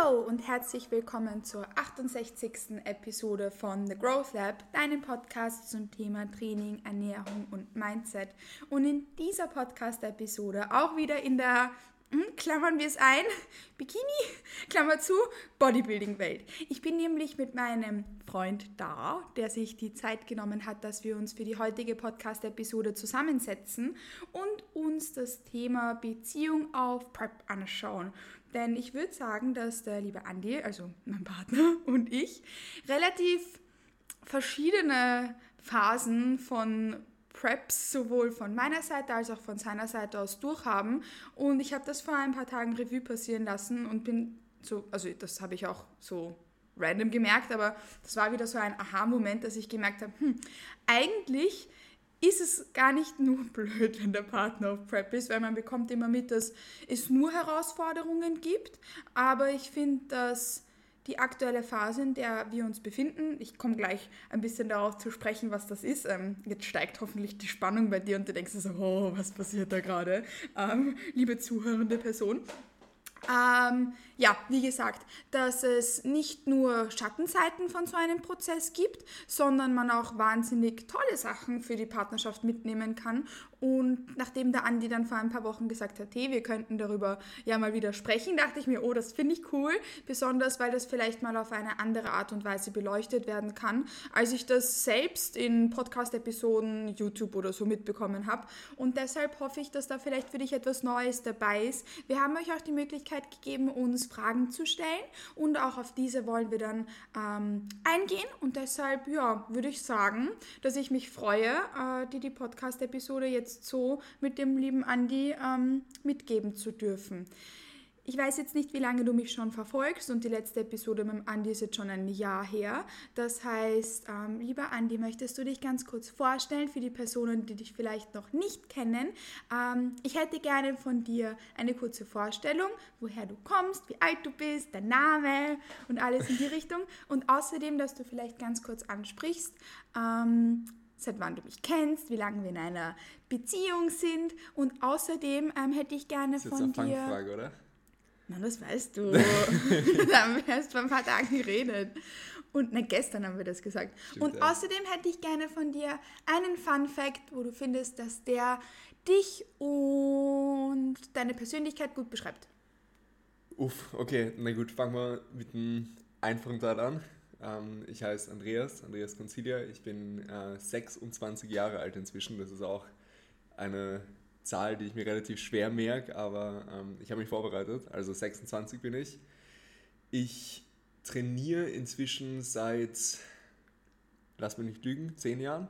Hallo und herzlich willkommen zur 68. Episode von The Growth Lab, deinem Podcast zum Thema Training, Ernährung und Mindset. Und in dieser Podcast-Episode auch wieder in der hm, klammern wir es ein, Bikini, Klammer zu, Bodybuilding-Welt. Ich bin nämlich mit meinem Freund da, der sich die Zeit genommen hat, dass wir uns für die heutige Podcast-Episode zusammensetzen und uns das Thema Beziehung auf Prep anschauen. Denn ich würde sagen, dass der liebe Andi, also mein Partner und ich, relativ verschiedene Phasen von Preps sowohl von meiner Seite als auch von seiner Seite aus durchhaben. Und ich habe das vor ein paar Tagen Revue passieren lassen und bin so, also das habe ich auch so random gemerkt, aber das war wieder so ein Aha-Moment, dass ich gemerkt habe, hm, eigentlich ist es gar nicht nur blöd, wenn der Partner auf Prep ist, weil man bekommt immer mit, dass es nur Herausforderungen gibt. Aber ich finde, dass die aktuelle Phase, in der wir uns befinden, ich komme gleich ein bisschen darauf zu sprechen, was das ist. Ähm, jetzt steigt hoffentlich die Spannung bei dir und du denkst so, oh, was passiert da gerade, ähm, liebe zuhörende Person. Ähm, ja, wie gesagt, dass es nicht nur Schattenseiten von so einem Prozess gibt, sondern man auch wahnsinnig tolle Sachen für die Partnerschaft mitnehmen kann. Und nachdem der Andi dann vor ein paar Wochen gesagt hat, hey, wir könnten darüber ja mal wieder sprechen, dachte ich mir, oh, das finde ich cool, besonders weil das vielleicht mal auf eine andere Art und Weise beleuchtet werden kann, als ich das selbst in Podcast-Episoden, YouTube oder so mitbekommen habe. Und deshalb hoffe ich, dass da vielleicht für dich etwas Neues dabei ist. Wir haben euch auch die Möglichkeit gegeben, uns Fragen zu stellen und auch auf diese wollen wir dann ähm, eingehen. Und deshalb, ja, würde ich sagen, dass ich mich freue, äh, dir die Podcast-Episode jetzt so mit dem lieben Andi ähm, mitgeben zu dürfen. Ich weiß jetzt nicht, wie lange du mich schon verfolgst und die letzte Episode mit dem Andi ist jetzt schon ein Jahr her. Das heißt, ähm, lieber Andi, möchtest du dich ganz kurz vorstellen für die Personen, die dich vielleicht noch nicht kennen? Ähm, ich hätte gerne von dir eine kurze Vorstellung, woher du kommst, wie alt du bist, dein Name und alles in die Richtung. Und außerdem, dass du vielleicht ganz kurz ansprichst, ähm, seit wann du mich kennst, wie lange wir in einer Beziehung sind. Und außerdem ähm, hätte ich gerne das ist von jetzt eine dir. Fangfrage, oder? Na, das weißt du. da haben wir erst vor ein paar Tagen geredet. Und na, gestern haben wir das gesagt. Stimmt, und ja. außerdem hätte ich gerne von dir einen Fun Fact, wo du findest, dass der dich und deine Persönlichkeit gut beschreibt. Uff, okay, na gut, fangen wir mit einem einfachen Teil an. Ähm, ich heiße Andreas, Andreas Concilia. Ich bin äh, 26 Jahre alt inzwischen. Das ist auch eine Zahl, die ich mir relativ schwer merke, aber ähm, ich habe mich vorbereitet. Also 26 bin ich. Ich trainiere inzwischen seit, lass mich nicht lügen, 10 Jahren,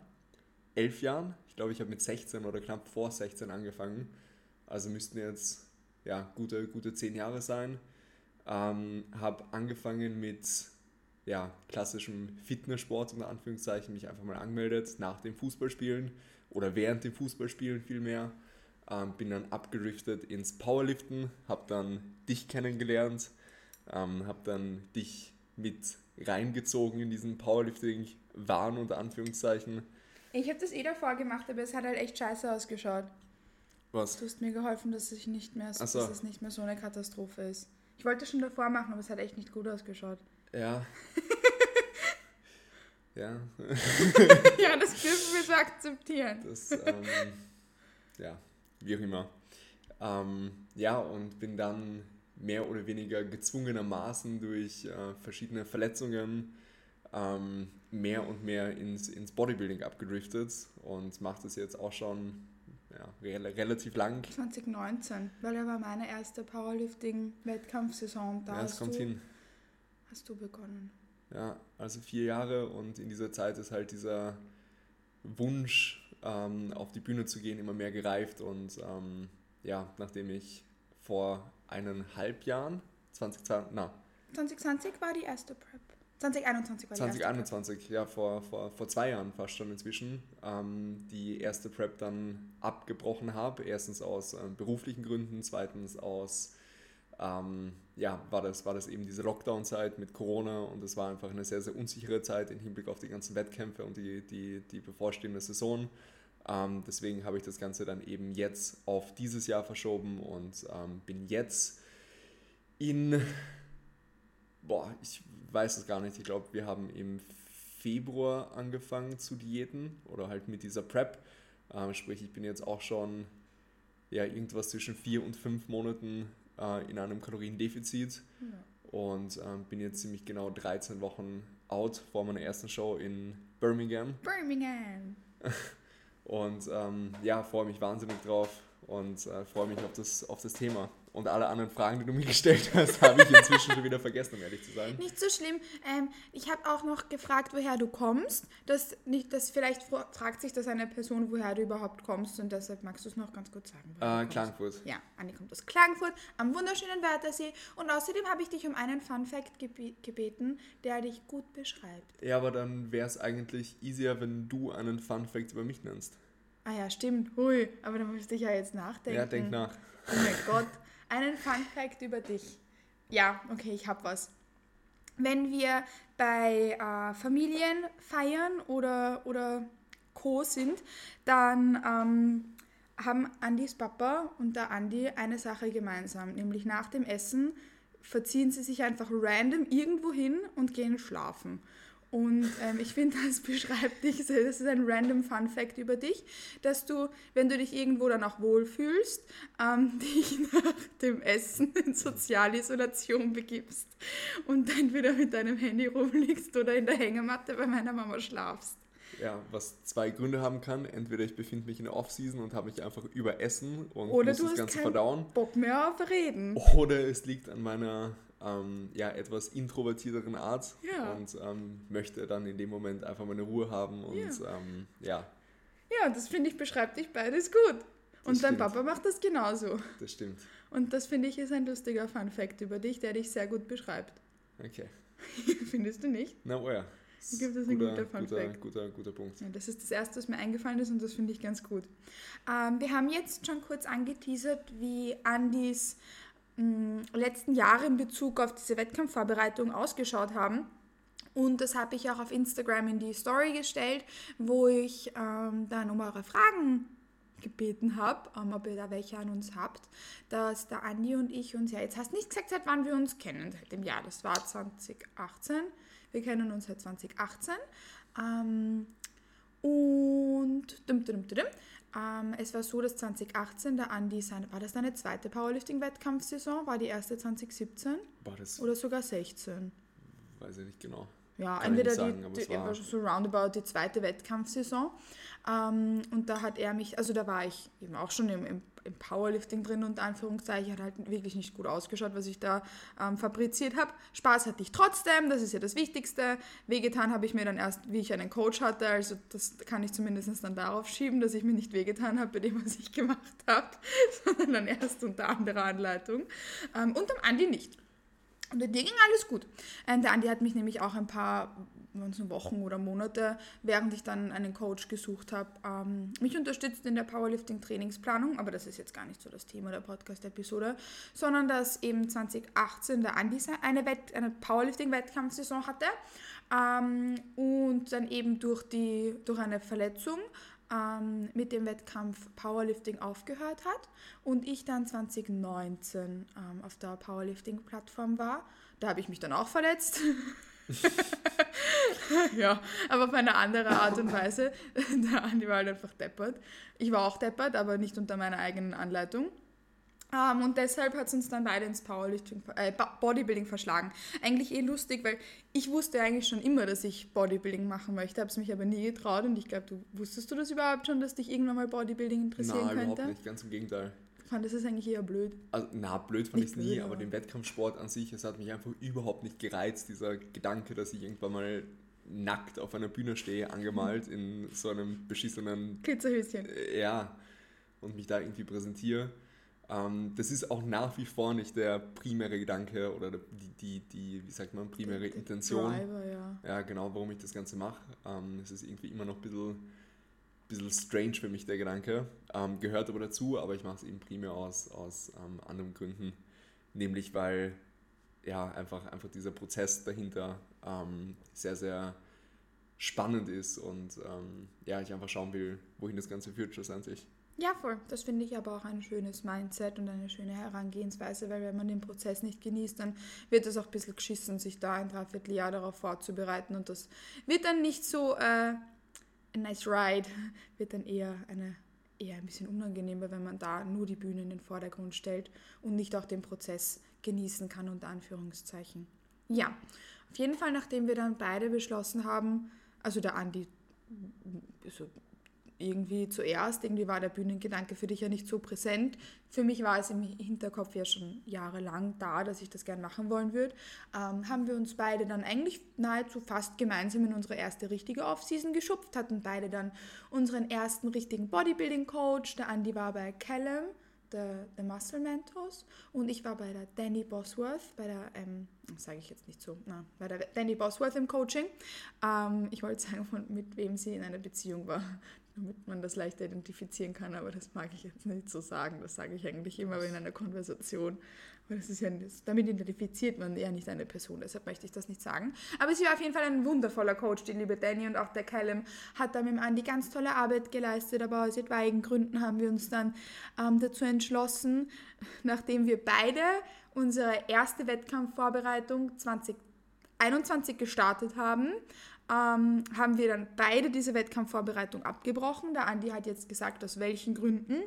11 Jahren. Ich glaube, ich habe mit 16 oder knapp vor 16 angefangen. Also müssten jetzt ja, gute, gute 10 Jahre sein. Ähm, habe angefangen mit ja, klassischem Fitnesssport, unter Anführungszeichen, mich einfach mal angemeldet nach dem Fußballspielen oder während dem Fußballspielen vielmehr. Ähm, bin dann abgeriftet ins Powerliften, habe dann dich kennengelernt, ähm, habe dann dich mit reingezogen in diesen Powerlifting-Wahn unter Anführungszeichen. Ich habe das eh davor gemacht, aber es hat halt echt scheiße ausgeschaut. Was? Du hast mir geholfen, dass, ich nicht mehr, so. dass es nicht mehr so eine Katastrophe ist. Ich wollte es schon davor machen, aber es hat echt nicht gut ausgeschaut. Ja. ja. ja, das dürfen wir so akzeptieren. Das, ähm, ja, wie auch immer. Ähm, ja, und bin dann mehr oder weniger gezwungenermaßen durch äh, verschiedene Verletzungen ähm, mehr und mehr ins, ins Bodybuilding abgedriftet und mache das jetzt auch schon ja, re relativ lang. 2019, weil er war meine erste Powerlifting-Wettkampfsaison. Da ja, es kommt du, hin. Hast du begonnen. Ja, also vier Jahre und in dieser Zeit ist halt dieser Wunsch ähm, auf die Bühne zu gehen, immer mehr gereift. Und ähm, ja, nachdem ich vor eineinhalb Jahren, 2020, na. 2020 war die erste Prep. 2021 war die 2021, ja, vor, vor, vor zwei Jahren fast schon inzwischen, ähm, die erste Prep dann abgebrochen habe. Erstens aus ähm, beruflichen Gründen, zweitens aus, ähm, ja, war das, war das eben diese Lockdown-Zeit mit Corona und es war einfach eine sehr, sehr unsichere Zeit im Hinblick auf die ganzen Wettkämpfe und die, die, die bevorstehende Saison. Ähm, deswegen habe ich das Ganze dann eben jetzt auf dieses Jahr verschoben und ähm, bin jetzt in, boah, ich weiß es gar nicht, ich glaube, wir haben im Februar angefangen zu diäten oder halt mit dieser Prep. Ähm, sprich, ich bin jetzt auch schon ja, irgendwas zwischen vier und fünf Monaten äh, in einem Kaloriendefizit ja. und ähm, bin jetzt ziemlich genau 13 Wochen out vor meiner ersten Show in Birmingham. Birmingham! Und ähm, ja, freue mich wahnsinnig drauf und äh, freue mich auf das, auf das Thema. Und alle anderen Fragen, die du mir gestellt hast, habe ich inzwischen schon wieder vergessen, um ehrlich zu sein. Nicht so schlimm. Ähm, ich habe auch noch gefragt, woher du kommst. Das, nicht, das vielleicht fragt sich das eine Person, woher du überhaupt kommst und deshalb magst du es noch ganz kurz sagen. Äh, Klagenfurt. Ja, Anni kommt aus Klagenfurt am wunderschönen Wörthersee und außerdem habe ich dich um einen Fun Fact gebeten, der dich gut beschreibt. Ja, aber dann wäre es eigentlich easier, wenn du einen Fun Fact über mich nennst. Ah ja, stimmt. Hui, aber da müsste ich ja jetzt nachdenken. Ja, denk nach. Oh mein Gott. Einen Fun Fact über dich. Ja, okay, ich hab was. Wenn wir bei äh, Familien feiern oder, oder Co. sind, dann ähm, haben Andis Papa und der Andi eine Sache gemeinsam, nämlich nach dem Essen verziehen sie sich einfach random irgendwo hin und gehen schlafen. Und ähm, ich finde, das beschreibt dich, das ist ein random Fun Fact über dich, dass du, wenn du dich irgendwo dann auch wohlfühlst, ähm, dich nach dem Essen in Sozialisolation begibst und entweder mit deinem Handy rumliegst oder in der Hängematte bei meiner Mama schlafst. Ja, was zwei Gründe haben kann. Entweder ich befinde mich in der Off-Season und habe mich einfach überessen und oder muss du das hast Ganze verdauen. Bock mehr auf Reden. Oder es liegt an meiner ähm, ja, etwas introvertierteren Art Ja. und ähm, möchte dann in dem Moment einfach meine Ruhe haben und Ja. ähm, ja, Ja, das finde ich beschreibt dich beides gut. Und dein stimmt. Papa macht das genauso. das stimmt. Und das finde ich ist ein lustiger Fun Fact über dich, der dich sehr gut beschreibt. Okay. Findest du nicht? Na, oh ja. Das ist ein guter guter, Fact. guter, guter Punkt. Ja, das ist das Erste, was mir eingefallen ist und das finde ich ganz gut. Ähm, wir haben jetzt schon kurz angeteasert, wie Andis mh, letzten Jahre in Bezug auf diese Wettkampfvorbereitung ausgeschaut haben. Und das habe ich auch auf Instagram in die Story gestellt, wo ich ähm, dann um eure Fragen gebeten habe, ähm, ob ihr da welche an uns habt, dass der Andi und ich uns, ja jetzt hast du nicht gesagt, seit wann wir uns kennen, seit dem Jahr, das war 2018, wir kennen uns seit 2018 ähm, und dum, dum, dum, ähm, es war so, dass 2018 der Andi, seine, war das deine zweite Powerlifting-Wettkampfsaison, war die erste 2017 Boah, das oder sogar 16? weiß ich nicht genau. Ja, Kann entweder sagen, die, die, war- war so roundabout die zweite Wettkampfsaison. Ähm, und da hat er mich, also da war ich eben auch schon im, im, im Powerlifting drin und Anführungszeichen, hat halt wirklich nicht gut ausgeschaut, was ich da ähm, fabriziert habe. Spaß hatte ich trotzdem, das ist ja das Wichtigste. Wehgetan habe ich mir dann erst, wie ich einen Coach hatte, also das kann ich zumindest dann darauf schieben, dass ich mir nicht wehgetan habe bei dem, was ich gemacht habe, sondern dann erst unter anderer Anleitung. Ähm, und am Andi nicht. Und dir ging alles gut. Ähm, der Andi hat mich nämlich auch ein paar waren es Wochen oder Monate, während ich dann einen Coach gesucht habe, ähm, mich unterstützt in der Powerlifting-Trainingsplanung, aber das ist jetzt gar nicht so das Thema der Podcast-Episode, sondern dass eben 2018 der Andi eine, Wett eine Powerlifting-Wettkampfsaison hatte ähm, und dann eben durch, die, durch eine Verletzung ähm, mit dem Wettkampf Powerlifting aufgehört hat und ich dann 2019 ähm, auf der Powerlifting-Plattform war. Da habe ich mich dann auch verletzt. ja, aber auf eine andere Art und Weise. Der Andi war halt einfach deppert. Ich war auch deppert, aber nicht unter meiner eigenen Anleitung. Ähm, und deshalb hat es uns dann beide ins Powerlifting, äh, Bodybuilding verschlagen. Eigentlich eh lustig, weil ich wusste eigentlich schon immer, dass ich Bodybuilding machen möchte, habe es mich aber nie getraut und ich glaube, du wusstest du das überhaupt schon, dass dich irgendwann mal Bodybuilding interessieren überhaupt könnte? nicht, ganz im Gegenteil. Fandest es eigentlich eher blöd. Also, na, blöd fand ich es nie, aber aber- den Wettkampfsport an sich, es hat mich einfach überhaupt nicht gereizt, dieser Gedanke, dass ich irgendwann mal nackt auf einer Bühne stehe, angemalt in so einem beschissenen Glitzerhöschen. äh, ja, und mich da irgendwie präsentiere. Ähm, das ist auch nach wie vor nicht der primäre Gedanke oder die, die, die wie sagt man, primäre die, die Intention. Driver, ja. ja, genau, warum ich das Ganze mache. Ähm, es ist irgendwie immer noch ein bisschen, bisschen strange für mich, der Gedanke. Ähm, gehört aber dazu, aber ich mache es eben primär aus, aus ähm, anderen Gründen. Nämlich, weil ja, einfach, einfach dieser Prozess dahinter ähm, sehr, sehr spannend ist und ähm, ja, ich einfach schauen will, wohin das Ganze führt schlussendlich. Ja, voll. Das finde ich aber auch ein schönes Mindset und eine schöne Herangehensweise, weil wenn man den Prozess nicht genießt, dann wird es auch ein bisschen geschissen, sich da ein Dreivierteljahr darauf vorzubereiten und das wird dann nicht so äh, ein nice ride, wird dann eher eine eher ein bisschen unangenehmer, wenn man da nur die Bühne in den Vordergrund stellt und nicht auch den Prozess genießen kann, unter Anführungszeichen. Ja, auf jeden Fall, nachdem wir dann beide beschlossen haben, also der Andi so irgendwie zuerst, irgendwie war der Bühnengedanke für dich ja nicht so präsent. Für mich war es im Hinterkopf ja schon jahrelang da, dass ich das gern machen wollen würde. Ähm, haben wir uns beide dann eigentlich nahezu fast gemeinsam in unsere erste richtige Offseason geschupft, hatten beide dann unseren ersten richtigen Bodybuilding-Coach. Der Andi war bei Callum der, der Muscle Mentors und ich war bei der Danny Bosworth, bei der, ähm, sage ich jetzt nicht so, na, bei der Danny Bosworth im Coaching. Ähm, ich wollte sagen, von, mit wem sie in einer Beziehung war, damit man das leichter identifizieren kann, aber das mag ich jetzt nicht so sagen. Das sage ich eigentlich immer in einer Konversation. Aber das ist ja, damit identifiziert man eher nicht eine Person, deshalb möchte ich das nicht sagen. Aber sie war auf jeden Fall ein wundervoller Coach, die liebe Danny und auch der Callum hat da mit dem Andi ganz tolle Arbeit geleistet, aber aus etwaigen Gründen haben wir uns dann ähm, dazu entschlossen, nachdem wir beide unsere erste Wettkampfvorbereitung 2021 gestartet haben, ähm, haben wir dann beide diese Wettkampfvorbereitung abgebrochen. Der Andi hat jetzt gesagt, aus welchen Gründen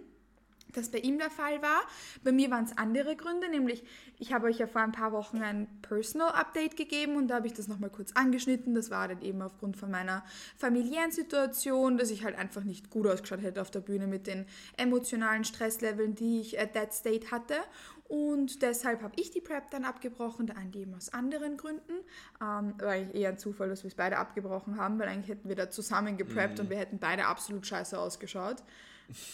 das bei ihm der Fall war. Bei mir waren es andere Gründe, nämlich ich habe euch ja vor ein paar Wochen ein Personal Update gegeben und da habe ich das nochmal kurz angeschnitten. Das war dann eben aufgrund von meiner familiären Situation, dass ich halt einfach nicht gut ausgeschaut hätte auf der Bühne mit den emotionalen Stressleveln, die ich at that state hatte. Und deshalb habe ich die Prep dann abgebrochen, der Andi eben aus anderen Gründen. Ähm, war eigentlich eher ein Zufall, dass wir es beide abgebrochen haben, weil eigentlich hätten wir da zusammen gepreppt mhm. und wir hätten beide absolut scheiße ausgeschaut.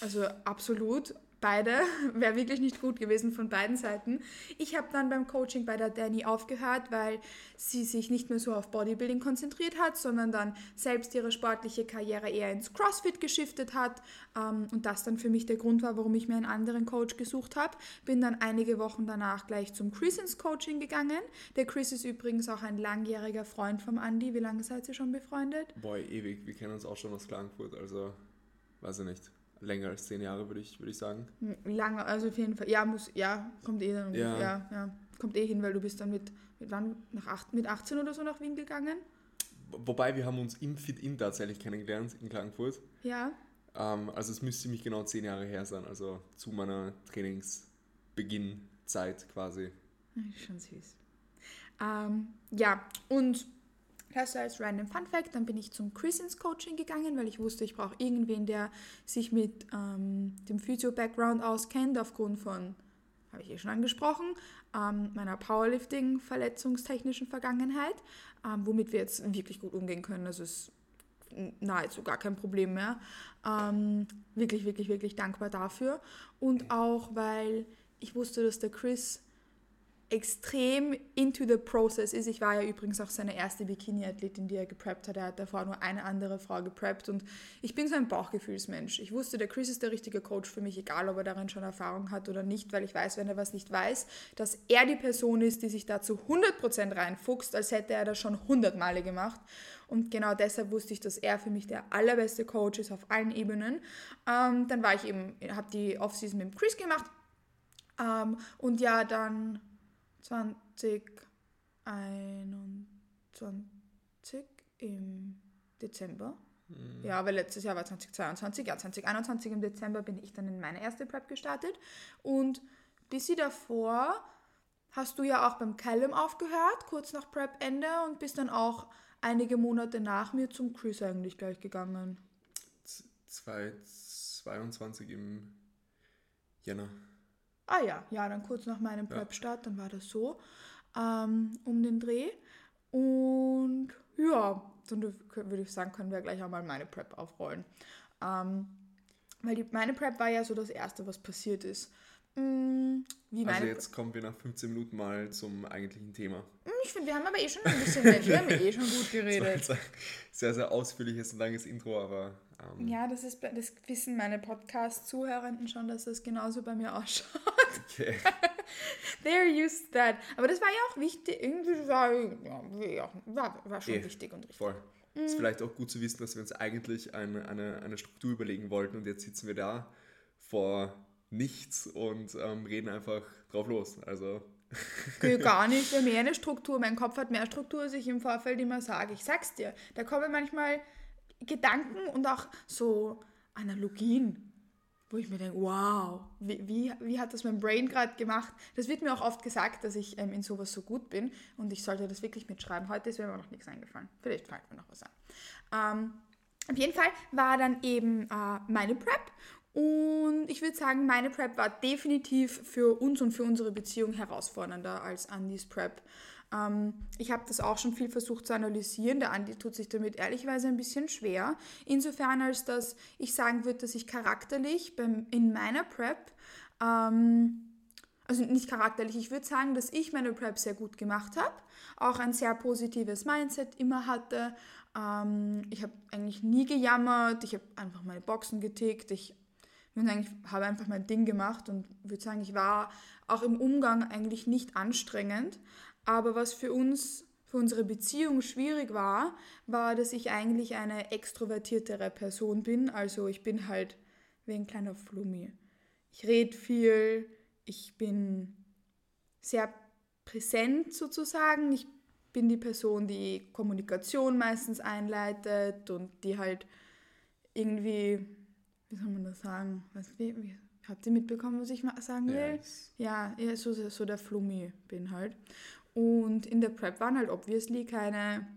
Also absolut beide, wäre wirklich nicht gut gewesen von beiden Seiten. Ich habe dann beim Coaching bei der Danny aufgehört, weil sie sich nicht mehr so auf Bodybuilding konzentriert hat, sondern dann selbst ihre sportliche Karriere eher ins CrossFit geschiftet hat. Ähm, und das dann für mich der Grund war, warum ich mir einen anderen Coach gesucht habe. Bin dann einige Wochen danach gleich zum Chris ins Coaching gegangen. Der Chris ist übrigens auch ein langjähriger Freund vom Andy. Wie lange seid ihr schon befreundet? Boah, ewig. Wir kennen uns auch schon aus Klagenfurt, also weiß ich nicht länger als zehn Jahre, würde ich, würd ich sagen. Hm, lange, also auf jeden Fall. Ja, muss, ja, kommt eh dann ja. Ja, ja. Kommt eh hin, weil du bist dann mit, mit wann, nach acht, mit 18 oder so nach Wien gegangen. Wobei wir haben uns im Fit-In tatsächlich kennengelernt in Klagenfurt. Ja. Ähm, also es müsste mich genau zehn Jahre her sein, also zu meiner Trainingsbeginnzeit quasi. Schon süß. Ähm, ja, und das als random Fun Fact. Dann bin ich zum Chris ins Coaching gegangen, weil ich wusste, ich brauche irgendwen, der sich mit ähm, dem Physio-Background auskennt, aufgrund von, habe ich eh schon angesprochen, ähm, meiner Powerlifting-verletzungstechnischen Vergangenheit, ähm, womit wir jetzt wirklich gut umgehen können. Das ist nahezu gar kein Problem mehr. Ähm, wirklich, wirklich, wirklich dankbar dafür. Und auch, weil ich wusste, dass der Chris extrem into the process ist. Ich war ja übrigens auch seine erste Bikini-Athletin, die er gepreppt hat. Er hat davor nur eine andere Frau gepreppt und ich bin so ein Bauchgefühlsmensch. Ich wusste, der Chris ist der richtige Coach für mich, egal ob er darin schon Erfahrung hat oder nicht, weil ich weiß, wenn er was nicht weiß, dass er die Person ist, die sich da zu 100% reinfuchst, als hätte er das schon 100 Male gemacht. Und genau deshalb wusste ich, dass er für mich der allerbeste Coach ist auf allen Ebenen. Ähm, dann war ich eben, habe die Offseason mit dem Chris gemacht. Ähm, und ja, dann 2021 im Dezember. Mhm. Ja, weil letztes Jahr war 2022. Ja, 2021 im Dezember bin ich dann in meine erste Prep gestartet. Und bis sie davor hast du ja auch beim Callum aufgehört, kurz nach Prep-Ende und bist dann auch einige Monate nach mir zum Chris eigentlich gleich gegangen. 2022 im Jänner. Ah ja, ja, dann kurz nach meinem Prep-Start, dann war das so ähm, um den Dreh. Und ja, dann würde ich sagen, können wir gleich auch mal meine Prep aufrollen. Ähm, weil die, meine Prep war ja so das Erste, was passiert ist. Mm, wie Also jetzt kommen wir nach 15 Minuten mal zum eigentlichen Thema. Mm, Ich finde, wir haben aber eh schon ein bisschen, wir haben eh schon gut Das war geredet. ein sehr, sehr ausführliches und langes Intro, aber ähm, Ja, das, ist, das wissen meine Podcast-Zuhörenden schon, dass das genauso bei mir ausschaut. okay. They're used to that. Aber das war ja auch wichtig. Irgendwie war, ja, ja, war, war schon Eh, wichtig und richtig. Voll. Mhm. Ist vielleicht auch gut zu wissen, dass wir uns eigentlich eine, eine, eine Struktur überlegen wollten und jetzt sitzen wir da vor nichts und ähm, reden einfach drauf los. Also, gar nicht. Wir haben mehr eine Struktur. Mein Kopf hat mehr Struktur, als ich im Vorfeld immer sage. Ich sag's dir. Da kommen manchmal Gedanken und auch so Analogien, wo ich mir denke, wow, wie, wie, wie hat das mein Brain gerade gemacht? Das wird mir auch oft gesagt, dass ich ähm, in sowas so gut bin und ich sollte das wirklich mitschreiben. Heute ist mir aber noch nichts eingefallen. Vielleicht fällt mir noch was an. Ähm, auf jeden Fall war dann eben äh, meine Prep und ich würde sagen, meine Prep war definitiv für uns und für unsere Beziehung herausfordernder als Andys Prep. Ähm, ich habe das auch schon viel versucht zu analysieren. Der Andi tut sich damit ehrlicherweise ein bisschen schwer. Insofern, als dass ich sagen würde, dass ich charakterlich beim, in meiner Prep ähm, also nicht charakterlich, ich würde sagen, dass ich meine Prep sehr gut gemacht habe, auch ein sehr positives Mindset immer hatte. Ähm, ich habe eigentlich nie gejammert, ich habe einfach meine Boxen getickt, ich würde sagen, ich habe einfach mein Ding gemacht und würde sagen, ich war auch im Umgang eigentlich nicht anstrengend. Aber was für uns, für unsere Beziehung schwierig war, war, dass ich eigentlich eine extrovertiertere Person bin. Also ich bin halt wie ein kleiner Flummi. Ich rede viel, ich bin sehr präsent sozusagen. Ich bin die Person, die Kommunikation meistens einleitet und die halt irgendwie, wie soll man das sagen? Was, wie, wie, habt ihr mitbekommen, was ich ma- sagen ja, will? Ja, eher so, so der Flummi bin halt. Und in der Prep waren halt obviously keine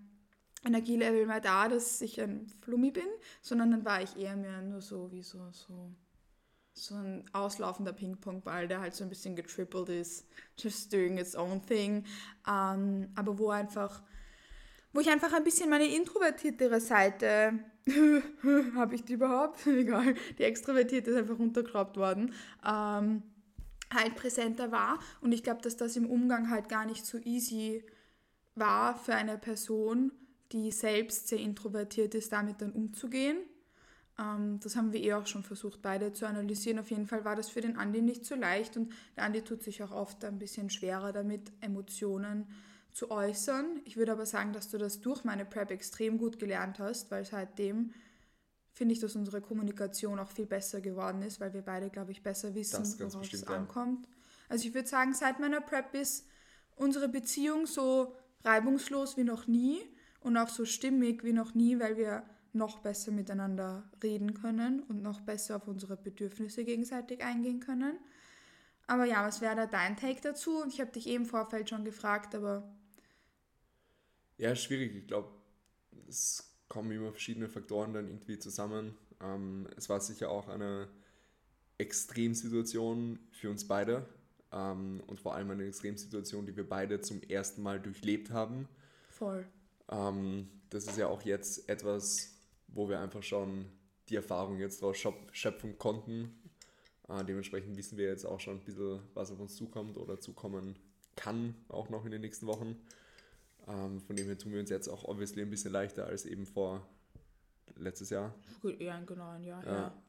Energielevel mehr da, dass ich ein Flummi bin, sondern dann war ich eher mehr nur so wie so, so, so ein auslaufender Ping-Pong-Ball, der halt so ein bisschen getrippelt ist, just doing its own thing. Ähm, aber wo einfach, wo ich einfach ein bisschen meine introvertiertere Seite, habe ich die überhaupt? Egal, die extrovertierte ist einfach runtergeschraubt worden. Ähm, halt präsenter war. Und ich glaube, dass das im Umgang halt gar nicht so easy war für eine Person, die selbst sehr introvertiert ist, damit dann umzugehen. Ähm, das haben wir eh auch schon versucht, beide zu analysieren. Auf jeden Fall war das für den Andi nicht so leicht und der Andi tut sich auch oft ein bisschen schwerer damit, Emotionen zu äußern. Ich würde aber sagen, dass du das durch meine Prep extrem gut gelernt hast, weil seitdem finde ich, dass unsere Kommunikation auch viel besser geworden ist, weil wir beide, glaube ich, besser wissen, worauf es bestimmt, ja. ankommt. Also ich würde sagen, seit meiner Prep ist unsere Beziehung so reibungslos wie noch nie und auch so stimmig wie noch nie, weil wir noch besser miteinander reden können und noch besser auf unsere Bedürfnisse gegenseitig eingehen können. Aber ja, was wäre da dein Take dazu? Ich habe dich eh im Vorfeld schon gefragt, aber Ja, schwierig. Ich glaube, es kommen immer verschiedene Faktoren dann irgendwie zusammen. Ähm, es war sicher auch eine Extremsituation für uns beide ähm, und vor allem eine Extremsituation, die wir beide zum ersten Mal durchlebt haben. voll. Ähm, das ist ja auch jetzt etwas, wo wir einfach schon die Erfahrung jetzt daraus schöp- schöpfen konnten. Äh, dementsprechend wissen wir jetzt auch schon ein bisschen, was auf uns zukommt oder zukommen kann, auch noch in den nächsten Wochen. Ähm, von dem her tun wir uns jetzt auch obviously ein bisschen leichter als eben vor letztes Jahr. Gut, eher ein genau ein Jahr, Ja.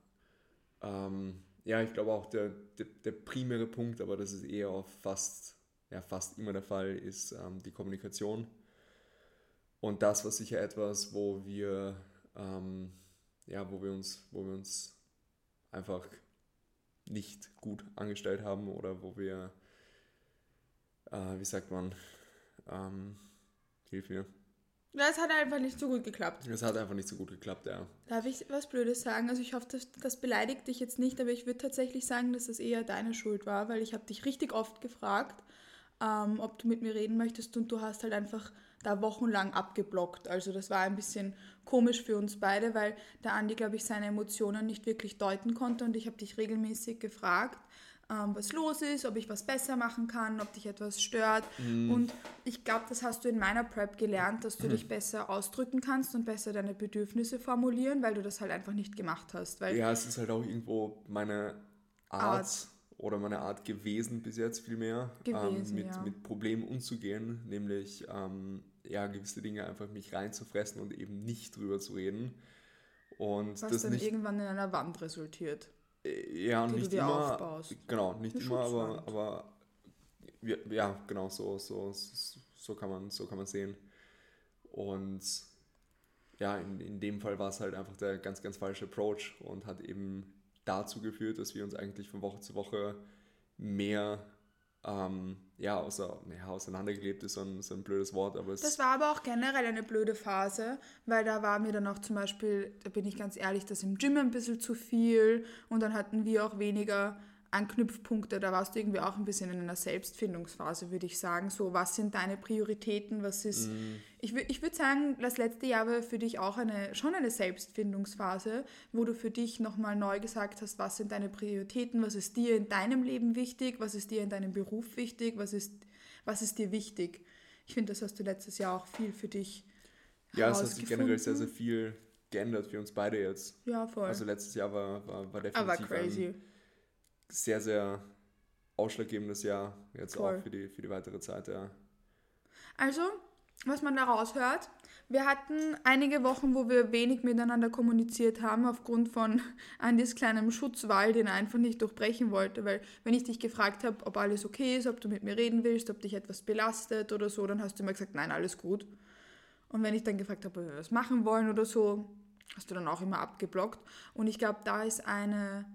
Ähm, ja, ich glaube auch der, der, der primäre Punkt, aber das ist eher auch fast, ja, fast immer der Fall, ist ähm, die Kommunikation. Und das war sicher etwas, wo wir, ähm, ja, wo wir uns, wo wir uns einfach nicht gut angestellt haben oder wo wir, äh, wie sagt man, ähm, hilf mir. Das hat einfach nicht so gut geklappt. Es hat einfach nicht so gut geklappt, ja. Darf ich was Blödes sagen? Also ich hoffe, das, das beleidigt dich jetzt nicht, aber ich würde tatsächlich sagen, dass das eher deine Schuld war, weil ich habe dich richtig oft gefragt, ähm, ob du mit mir reden möchtest und du hast halt einfach da wochenlang abgeblockt. Also das war ein bisschen komisch für uns beide, weil der Andi, glaube ich, seine Emotionen nicht wirklich deuten konnte und ich habe dich regelmäßig gefragt, ähm, was los ist, ob ich was besser machen kann, ob dich etwas stört. Und ich glaube, das hast du in meiner Prep gelernt, dass du dich besser ausdrücken kannst und besser deine Bedürfnisse formulieren, weil du das halt einfach nicht gemacht hast. Weil Ja, es ist halt auch irgendwo meine Art, Art. oder meine Art gewesen bis jetzt vielmehr, Gewesen, ähm, mit, ja. mit Problemen umzugehen, nämlich ähm, ja, gewisse Dinge einfach mich reinzufressen und eben nicht drüber zu reden. Und Was das dann irgendwann in einer Wand resultiert. Äh, ja, die du nicht dir immer, aufbaust. genau, nicht Eine immer, aber, aber ja, genau, so, so, so, so kann man, so kann man sehen. Und ja, in, in dem Fall war es halt einfach der ganz, ganz falsche Approach und hat eben dazu geführt, dass wir uns eigentlich von Woche zu Woche mehr ähm, ja, außer, naja, auseinandergelebt ist so ein, so ein blödes Wort, aber Das war aber auch generell eine blöde Phase, weil da war mir dann auch zum Beispiel, da bin ich ganz ehrlich, das im Gym ein bisschen zu viel und dann hatten wir auch weniger Anknüpfpunkte. Da warst du irgendwie auch ein bisschen in einer Selbstfindungsphase, würde ich sagen. So, was sind deine Prioritäten? Was ist. Ich, wü- ich würde sagen, das letzte Jahr war für dich auch eine, schon eine Selbstfindungsphase, wo du für dich nochmal neu gesagt hast, was sind deine Prioritäten, was ist dir in deinem Leben wichtig, was ist dir in deinem Beruf wichtig, was ist, was ist dir wichtig. Ich finde, das hast du letztes Jahr auch viel für dich ja, es hat sich generell sehr, sehr viel geändert für uns beide jetzt. Ja, voll. Also letztes Jahr war, war, war aber definitiv crazy. ein sehr, sehr ausschlaggebendes Jahr jetzt Voll. auch für die, für die weitere Zeit, ja. Also, was man da raushört, wir hatten einige Wochen, wo wir wenig miteinander kommuniziert haben, aufgrund von Andys kleinem Schutzwall, den er einfach nicht durchbrechen wollte. Weil, wenn ich dich gefragt habe, ob alles okay ist, ob du mit mir reden willst, ob dich etwas belastet oder so, dann hast du immer gesagt, nein, alles gut. Und wenn ich dann gefragt habe, ob wir was machen wollen oder so, hast du dann auch immer abgeblockt. Und ich glaube, da ist eine,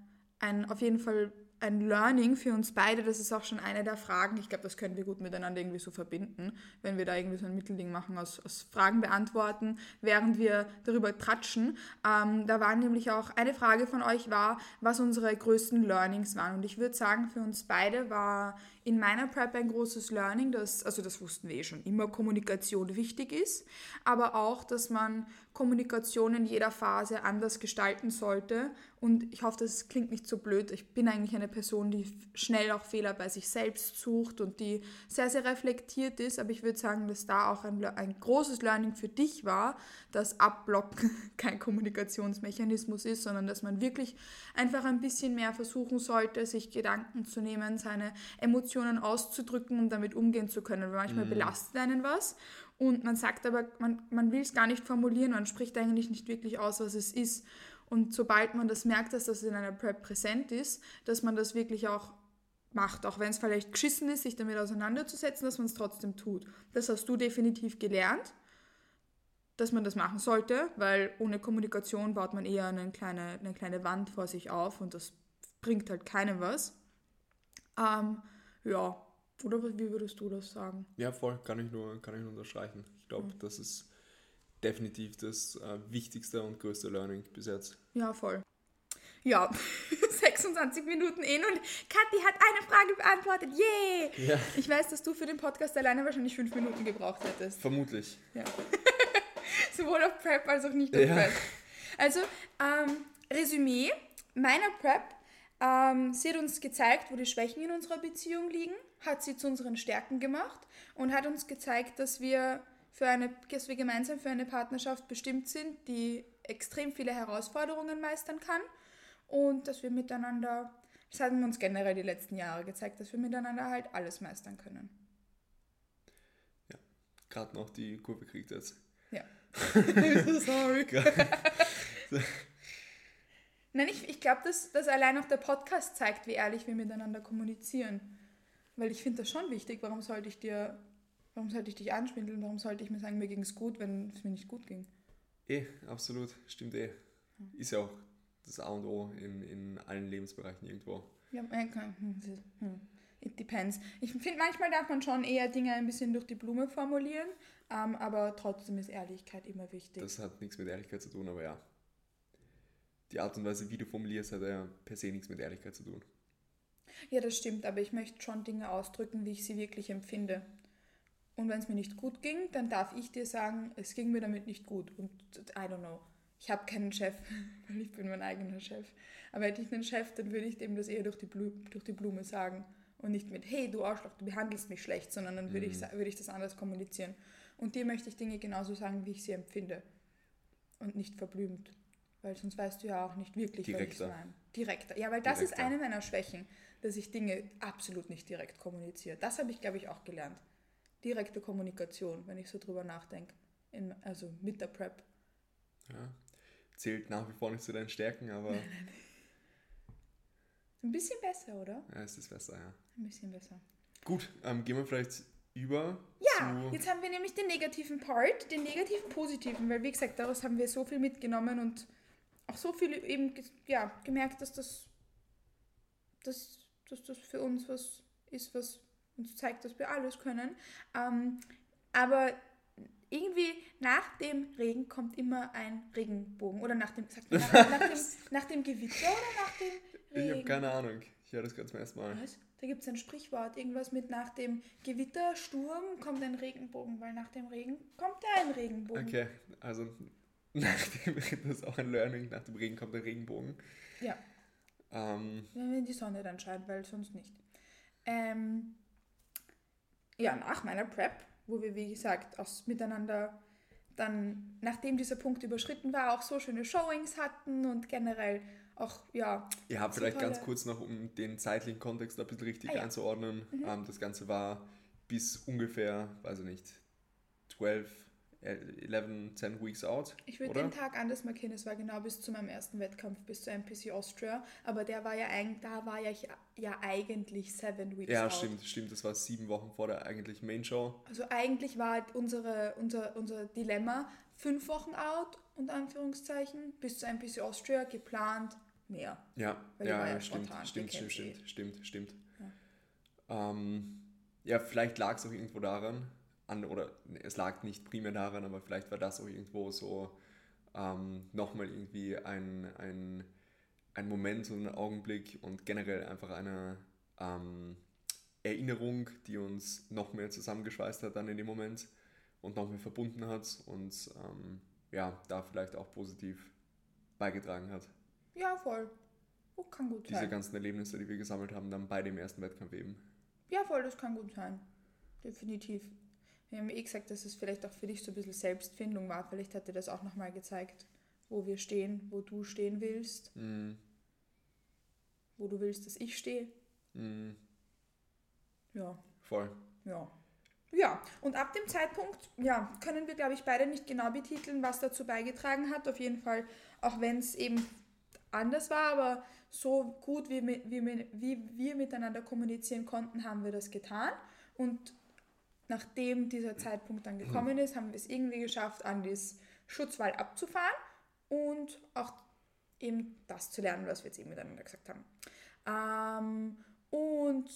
ein, auf jeden Fall ein Learning für uns beide. Das ist auch schon eine der Fragen. Ich glaube, das können wir gut miteinander irgendwie so verbinden, wenn wir da irgendwie so ein Mittelding machen aus, aus Fragen beantworten, während wir darüber tratschen. Ähm, da war nämlich auch eine Frage von euch war, was unsere größten Learnings waren. Und ich würde sagen, für uns beide war in meiner Prep ein großes Learning, dass, also das wussten wir eh schon, immer Kommunikation wichtig ist, aber auch, dass man Kommunikation in jeder Phase anders gestalten sollte. Und ich hoffe, das klingt nicht so blöd. Ich bin eigentlich eine Person, die schnell auch Fehler bei sich selbst sucht und die sehr, sehr reflektiert ist. Aber ich würde sagen, dass da auch ein, ein großes Learning für dich war, dass Abblocken kein Kommunikationsmechanismus ist, sondern dass man wirklich einfach ein bisschen mehr versuchen sollte, sich Gedanken zu nehmen, seine Emotionen auszudrücken, um damit umgehen zu können. Weil manchmal belastet einen was und man sagt aber, man, man will es gar nicht formulieren, man spricht eigentlich nicht wirklich aus, was es ist. Und sobald man das merkt, dass das in einer Prep präsent ist, dass man das wirklich auch macht, auch wenn es vielleicht geschissen ist, sich damit auseinanderzusetzen, dass man es trotzdem tut. Das hast du definitiv gelernt, dass man das machen sollte, weil ohne Kommunikation baut man eher eine kleine, eine kleine Wand vor sich auf und das bringt halt keinem was. Ähm, ja, oder wie würdest du das sagen? Ja, voll, kann ich nur, kann ich nur unterstreichen. Ich glaube, das ist definitiv das äh, wichtigste und größte Learning bis jetzt. Ja, voll. Ja, 26 Minuten in und Kathi hat eine Frage beantwortet. Yay! Ja. Ich weiß, dass du für den Podcast alleine wahrscheinlich fünf Minuten gebraucht hättest. Vermutlich. Ja. Sowohl auf Prep als auch nicht auf Ja. Prep. Also, ähm, Resümee meiner Prep. Ähm, sie hat uns gezeigt, wo die Schwächen in unserer Beziehung liegen, hat sie zu unseren Stärken gemacht und hat uns gezeigt, dass wir, für eine, dass wir gemeinsam für eine Partnerschaft bestimmt sind, die extrem viele Herausforderungen meistern kann und dass wir miteinander, das haben uns generell die letzten Jahre gezeigt, dass wir miteinander halt alles meistern können. Gerade noch die Kurve kriegt jetzt. Ja. Sorry. Nein, ich, ich glaube, dass, dass allein auch der Podcast zeigt, wie ehrlich wir miteinander kommunizieren. Weil ich finde das schon wichtig. Warum sollte ich dir, warum sollte ich dich anschwindeln? Warum sollte ich mir sagen, mir ging es gut, wenn es mir nicht gut ging? Eh, absolut, stimmt eh. Ist ja auch das A und O in, in allen Lebensbereichen irgendwo. Ja, kann- hm, hm. It depends. Ich finde, manchmal darf man schon eher Dinge ein bisschen durch die Blume formulieren, ähm, aber trotzdem ist Ehrlichkeit immer wichtig. Das hat nichts mit Ehrlichkeit zu tun, aber ja. Die Art und Weise, wie du formulierst, hat ja per se nichts mit Ehrlichkeit zu tun. Ja, das stimmt, aber ich möchte schon Dinge ausdrücken, wie ich sie wirklich empfinde. Und wenn es mir nicht gut ging, dann darf ich dir sagen, es ging mir damit nicht gut. Und I don't know. Ich habe keinen Chef, weil ich bin mein eigener Chef. Aber hätte ich einen Chef, dann würde ich dem das eher durch die, Blu durch die Blume sagen. Und nicht mit, hey, du Arschloch, du behandelst mich schlecht, sondern dann würde, ich, sa- würde ich das anders kommunizieren. Und dir möchte ich Dinge genauso sagen, wie ich sie empfinde. Und nicht verblümt. Weil sonst weißt du ja auch nicht wirklich, Direkter. was ich meine. Direkter. Ja, weil das ist Direkter. eine meiner Schwächen, dass ich Dinge absolut nicht direkt kommuniziere. Das habe ich, glaube ich, auch gelernt. Direkte Kommunikation, wenn ich so drüber nachdenke. In, also mit der Prep. Ja. Zählt nach wie vor nicht zu deinen Stärken, aber Ein bisschen besser, oder? ja, es ist besser, ja. Ein bisschen besser. Gut, ähm, gehen wir vielleicht über Ja, jetzt haben wir nämlich den negativen Part, den negativen positiven, weil wie gesagt, daraus haben wir so viel mitgenommen und auch so viel eben ja, gemerkt, dass das, dass, dass das für uns was ist, was uns zeigt, dass wir alles können. Ähm, aber irgendwie nach dem Regen kommt immer ein Regenbogen. Oder nach dem, man, nach, nach, dem, nach dem Gewitter oder nach dem Ich Regen? habe keine Ahnung. Ich höre das gerade zum ersten Mal. Was? Da gibt es ein Sprichwort, irgendwas mit nach dem Gewitter, Sturm kommt ein Regenbogen, weil nach dem Regen kommt ein Regenbogen. Okay, also nach dem das ist auch ein Learning. Nach dem Regen kommt der Regenbogen. Ja, Ähm, wenn die Sonne dann scheint, weil sonst nicht. Ähm, ja, nach meiner Prep, wo wir, wie gesagt, aus miteinander dann, nachdem dieser Punkt überschritten war, auch so schöne Showings hatten und generell auch, ja, ja, So vielleicht ganz kurz noch, um den zeitlichen Kontext ein bisschen richtig Ah, ja. einzuordnen. Ähm, das Ganze war bis ungefähr, weiß ich nicht, 12, äh, 11, 10 Weeks out. Ich würde den Tag anders markieren, es war genau bis zu meinem ersten Wettkampf, bis zur NPC Austria, aber der war ja eigentlich, da war ja, ich ja eigentlich seven weeks Ja, out. stimmt, stimmt. Das war sieben Wochen vor der eigentlichen Main Show. Also eigentlich war halt unsere, unser, unser Dilemma fünf Wochen out, unter Anführungszeichen, bis zur NPC Austria, geplant, mehr. Ja, ja, ja ja stimmt, stimmt, die stimmt, kennt's stimmt, stimmt, stimmt. Ähm, ja, vielleicht lag es auch irgendwo daran, an, oder es lag nicht primär daran, aber vielleicht war das auch irgendwo so ähm, nochmal irgendwie ein, ein, ein Moment und ein Augenblick und generell einfach eine ähm, Erinnerung, die uns noch mehr zusammengeschweißt hat dann in dem Moment und noch mehr verbunden hat und ähm, ja, da vielleicht auch positiv beigetragen hat. Ja, voll. Oh, kann gut Diese sein. ganzen Erlebnisse, die wir gesammelt haben, dann bei dem ersten Wettkampf eben. Ja, voll, das kann gut sein. Definitiv. Wir haben eh gesagt, dass es vielleicht auch für dich so ein bisschen Selbstfindung war. Vielleicht hat dir das auch nochmal gezeigt, wo wir stehen, wo du stehen willst, Mm, wo du willst, dass ich stehe. mm, Ja, voll. ja. Ja, und ab dem Zeitpunkt, ja, können wir, glaube ich, beide nicht genau betiteln, was dazu beigetragen hat. Auf jeden Fall, auch wenn es eben anders war, aber so gut wie, wie, wie wir miteinander kommunizieren konnten, haben wir das getan. Und nachdem dieser Zeitpunkt dann gekommen ist, haben wir es irgendwie geschafft, an das Schutzwall abzufahren und auch eben das zu lernen, was wir jetzt eben miteinander gesagt haben. Ähm, und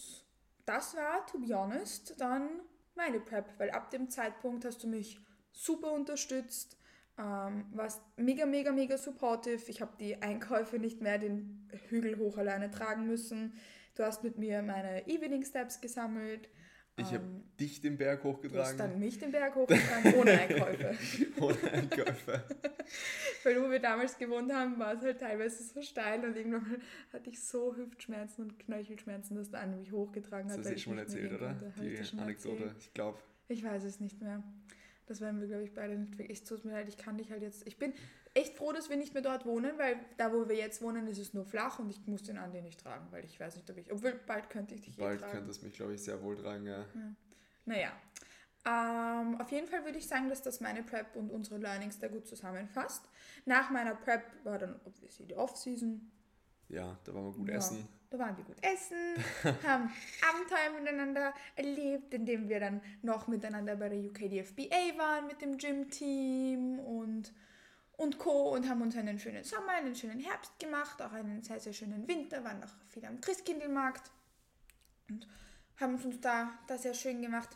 das war, to be honest, dann meine Prep, weil ab dem Zeitpunkt hast du mich super unterstützt, ähm, warst mega, mega, mega supportive. Ich habe die Einkäufe nicht mehr den Hügel hoch alleine tragen müssen. Du hast mit mir meine Evening Steps gesammelt. Ich habe Ähm, dich den Berg Du hast hochgetragen, dann mich den Berg hochgetragen, ohne Einkäufe. ohne Einkäufe. Weil wo wir damals gewohnt haben, war es halt teilweise so steil und irgendwann mal hatte ich so Hüftschmerzen und Knöchelschmerzen, dass der Anne mich hochgetragen hat. Das hast du ich schon mal erzählt, oder? konnte. Ich Die schon Anekdote, erzählt? ich glaube. Ich weiß es nicht mehr. Das werden wir, glaube ich, beide nicht wirklich. Es tut mir leid, ich kann dich halt jetzt. Ich bin echt froh, dass wir nicht mehr dort wohnen, weil da, wo wir jetzt wohnen, ist es nur flach und ich muss den Andi nicht tragen, weil ich weiß nicht, ob ich. Obwohl, bald könnte ich dich eh Bald tragen. könnte es mich, glaube ich, sehr wohl tragen, ja. Naja. Ähm, auf jeden Fall würde ich sagen, dass das meine Prep und unsere Learnings da gut zusammenfasst. Nach meiner Prep war dann obviously die Off-Season. Ja, da waren wir gut Ja. essen. Da waren wir gut essen, haben Abenteuer miteinander erlebt, indem wir dann noch miteinander bei der UKDFBA waren mit dem Gym-Team und, und Co. und haben uns einen schönen Sommer, einen schönen Herbst gemacht, auch einen sehr, sehr schönen Winter, waren noch viel am Christkindlmarkt und haben es uns da, da sehr schön gemacht.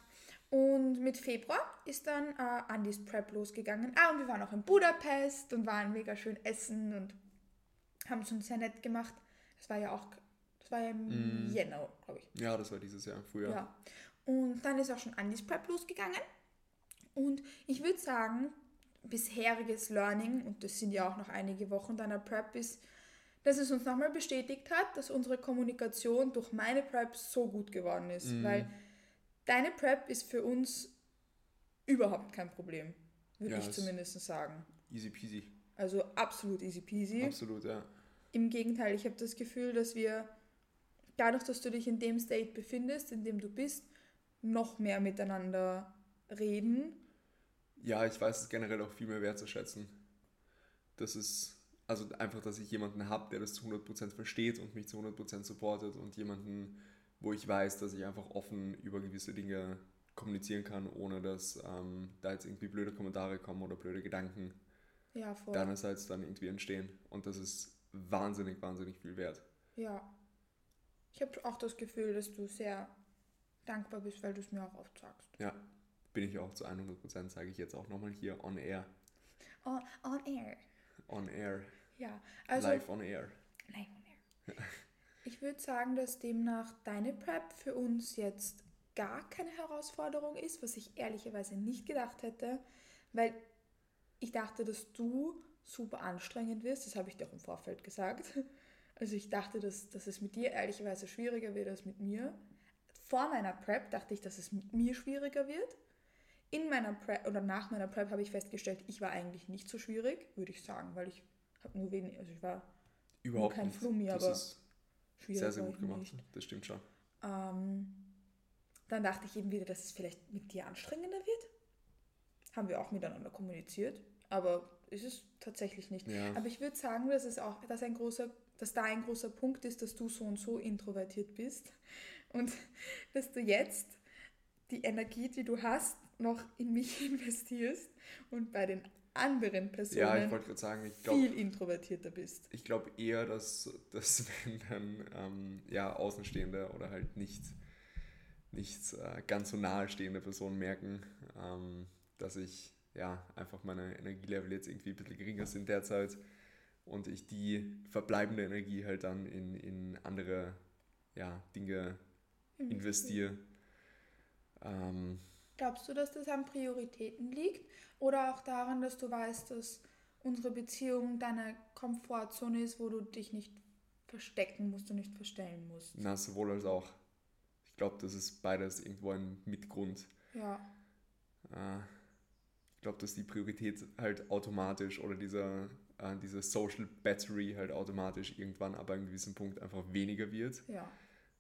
Und mit Februar ist dann äh, Andys Prep losgegangen. Ah, und wir waren auch in Budapest und waren mega schön essen und haben es uns sehr nett gemacht. Das war ja auch, das war ja im Mm. Jänner, glaube ich. Ja, das war dieses Jahr, früher. Ja. Und dann ist auch schon Andys Prep losgegangen. Und ich würde sagen, bisheriges Learning, und das sind ja auch noch einige Wochen deiner Prep, ist, dass es uns nochmal bestätigt hat, dass unsere Kommunikation durch meine Prep so gut geworden ist. Mhm. Weil deine Prep ist für uns überhaupt kein Problem, würde Ja, ich es- zumindest sagen. Easy peasy. Also absolut easy peasy. Absolut, ja. Im Gegenteil, ich habe das Gefühl, dass wir dadurch, dass du dich in dem State befindest, in dem du bist, noch mehr miteinander reden. Ja, ich weiß es generell auch viel mehr wertzuschätzen. Das ist, also einfach, dass ich jemanden habe, der das zu 100% versteht und mich zu 100% supportet und jemanden, wo ich weiß, dass ich einfach offen über gewisse Dinge kommunizieren kann, ohne dass ähm, da jetzt irgendwie blöde Kommentare kommen oder blöde Gedanken Ja, voll. deinerseits dann irgendwie entstehen. Und das ist wahnsinnig, wahnsinnig viel wert. Ja. Ich habe auch das Gefühl, dass du sehr dankbar bist, weil du es mir auch oft sagst. Ja, bin ich auch zu 100%, sage ich jetzt auch nochmal hier on air. On, on air. On air. Ja, also. Live on air. Live on air. Ich würde sagen, dass demnach deine Prep für uns jetzt gar keine Herausforderung ist, was ich ehrlicherweise nicht gedacht hätte, weil ich dachte, dass du super anstrengend wirst. Das habe ich dir auch im Vorfeld gesagt. Also ich dachte, dass, dass es mit dir ehrlicherweise schwieriger wird als mit mir. Vor meiner Prep dachte ich, dass es mit mir schwieriger wird. In meiner Prep oder nach meiner Prep habe ich festgestellt, ich war eigentlich nicht so schwierig, würde ich sagen, weil ich habe nur wenig, also ich war Überhaupt kein nicht. Flummi, das aber ist schwierig. sehr, sehr gut gemacht. Nicht. Das stimmt schon. Ähm, dann dachte ich eben wieder, dass es vielleicht mit dir anstrengender wird. Haben wir auch miteinander kommuniziert, aber ist es tatsächlich nicht. Ja. Aber ich würde sagen, dass es auch, dass ein großer, dass da ein großer Punkt ist, dass du so und so introvertiert bist und dass du jetzt die Energie, die du hast, noch in mich investierst und bei den anderen Personen Ja, ich wollte gerade sagen, ich glaube viel introvertierter bist. ich glaube eher, dass, dass wenn dann ähm, ja, Außenstehende oder halt nicht, nicht äh, ganz so nahestehende Personen merken, ähm, dass ich ja einfach meine Energielevel jetzt irgendwie ein bisschen geringer sind derzeit und ich die verbleibende Energie halt dann in, in andere ja, Dinge investiere. Ähm, Glaubst du, dass das an Prioritäten liegt oder auch daran, dass du weißt, dass unsere Beziehung deine Komfortzone ist, wo du dich nicht verstecken musst und nicht verstellen musst? na, sowohl als auch. Ich glaube, das ist beides irgendwo ein Mitgrund. Ja, Äh, ich glaube, dass die Priorität halt automatisch oder dieser, äh, diese Social Battery halt automatisch irgendwann ab einem gewissen Punkt einfach weniger wird. ja.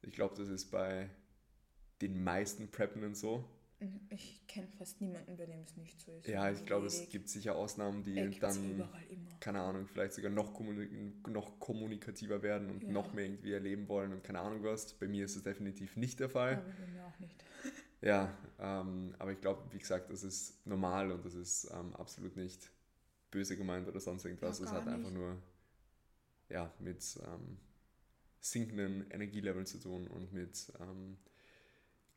Ich glaube, das ist bei den meisten Preppenden so. Ich kenne fast niemanden, bei dem es nicht so ist. Ja, ich glaube, es gibt sicher Ausnahmen, die Äh, dann, keine Ahnung, vielleicht sogar noch, kommuni- noch kommunikativer werden und Ja. noch mehr irgendwie erleben wollen und keine Ahnung was. Bei mir ist es definitiv nicht der Fall. Aber bei mir auch nicht. Ja, ähm, aber ich glaube, wie gesagt, das ist normal und das ist ähm, absolut nicht böse gemeint oder sonst irgendwas. Ja, Es gar hat einfach nicht. nur ja, mit ähm, sinkenden Energieleveln zu tun und mit ähm,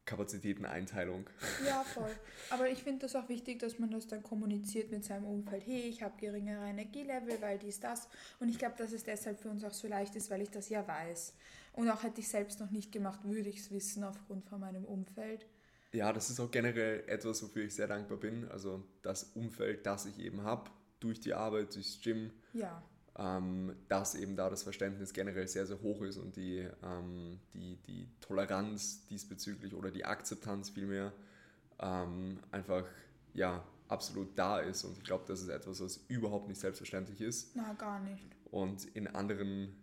Kapazitäteneinteilung. Ja, voll. Aber ich finde das auch wichtig, dass man das dann kommuniziert mit seinem Umfeld. Hey, ich habe geringere Energielevel, weil dies, das. Und ich glaube, dass es deshalb für uns auch so leicht ist, weil ich das ja weiß. Und auch hätte ich selbst noch nicht gemacht, würde ich es wissen aufgrund von meinem Umfeld. Ja, das ist auch generell etwas, wofür ich sehr dankbar bin. Also das Umfeld, das ich eben habe, durch die Arbeit, durchs Gym, Ja, dass eben da das Verständnis generell sehr, sehr hoch ist und die, ähm, die, die Toleranz diesbezüglich oder die Akzeptanz vielmehr ähm, einfach ja, absolut da ist. Und ich glaube, das ist etwas, was überhaupt nicht selbstverständlich ist na, gar nicht. und in anderen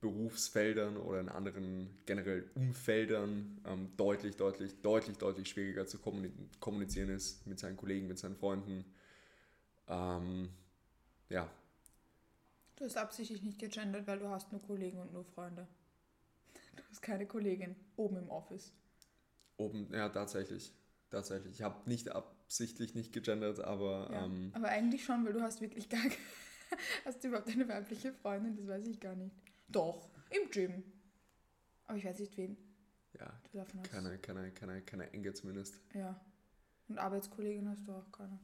Berufsfeldern oder in anderen generell Umfeldern ähm, deutlich, deutlich, deutlich, deutlich schwieriger zu kommuni kommunizieren ist mit seinen Kollegen, mit seinen Freunden. Ähm, ja, Du hast absichtlich nicht gegendert, weil du hast nur Kollegen und nur Freunde. Du hast keine Kollegin oben im Office. Oben, ja, tatsächlich. Tatsächlich. Ich habe nicht absichtlich nicht gegendert, aber Ja. ähm, Aber eigentlich schon, weil du hast wirklich gar keine... Hast du überhaupt eine weibliche Freundin? Das weiß ich gar nicht. Doch, im Gym. Aber ich weiß nicht wen. ja, Du davon hast. keine, keine, keine, keine Enge zumindest. Ja. Und Arbeitskollegin hast du auch keine.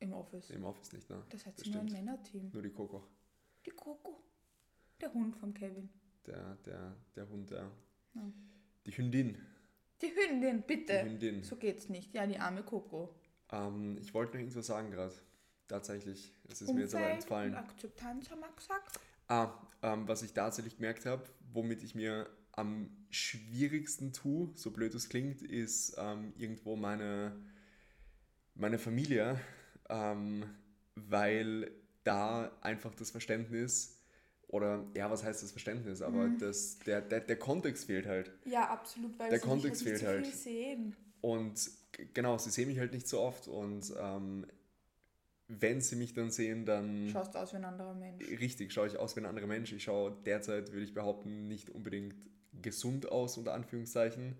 Im Office. Im Office nicht, ne? Das heißt nur ein. Männerteam. Nur die Coco. Die Coco. Der Hund vom Kevin. Der, der, der Hund, der. Ja. Die Hündin. Die Hündin, Die bitte. Hündin. So geht's nicht. Ja, die arme Coco. Ähm, ich wollte noch irgendwas sagen gerade. Tatsächlich. Es ist mir jetzt aber Umfeld entfallen. und Akzeptanz haben wir gesagt. Ah, ähm, was ich tatsächlich gemerkt habe, womit ich mir am schwierigsten tue, so blöd es klingt, ist ähm, irgendwo meine, meine Familie, ähm, weil da einfach das Verständnis oder ja, was heißt das Verständnis, aber Mhm. das, der, der, der Kontext fehlt halt. Ja, absolut, weil Der sie Kontext fehlt nicht so halt. viel sehen. Und genau, sie sehen mich halt nicht so oft und ähm, wenn sie mich dann sehen, dann Schaust aus wie ein anderer Mensch. richtig schaue ich aus wie ein anderer Mensch. Ich schaue derzeit, würde ich behaupten, nicht unbedingt gesund aus, unter Anführungszeichen.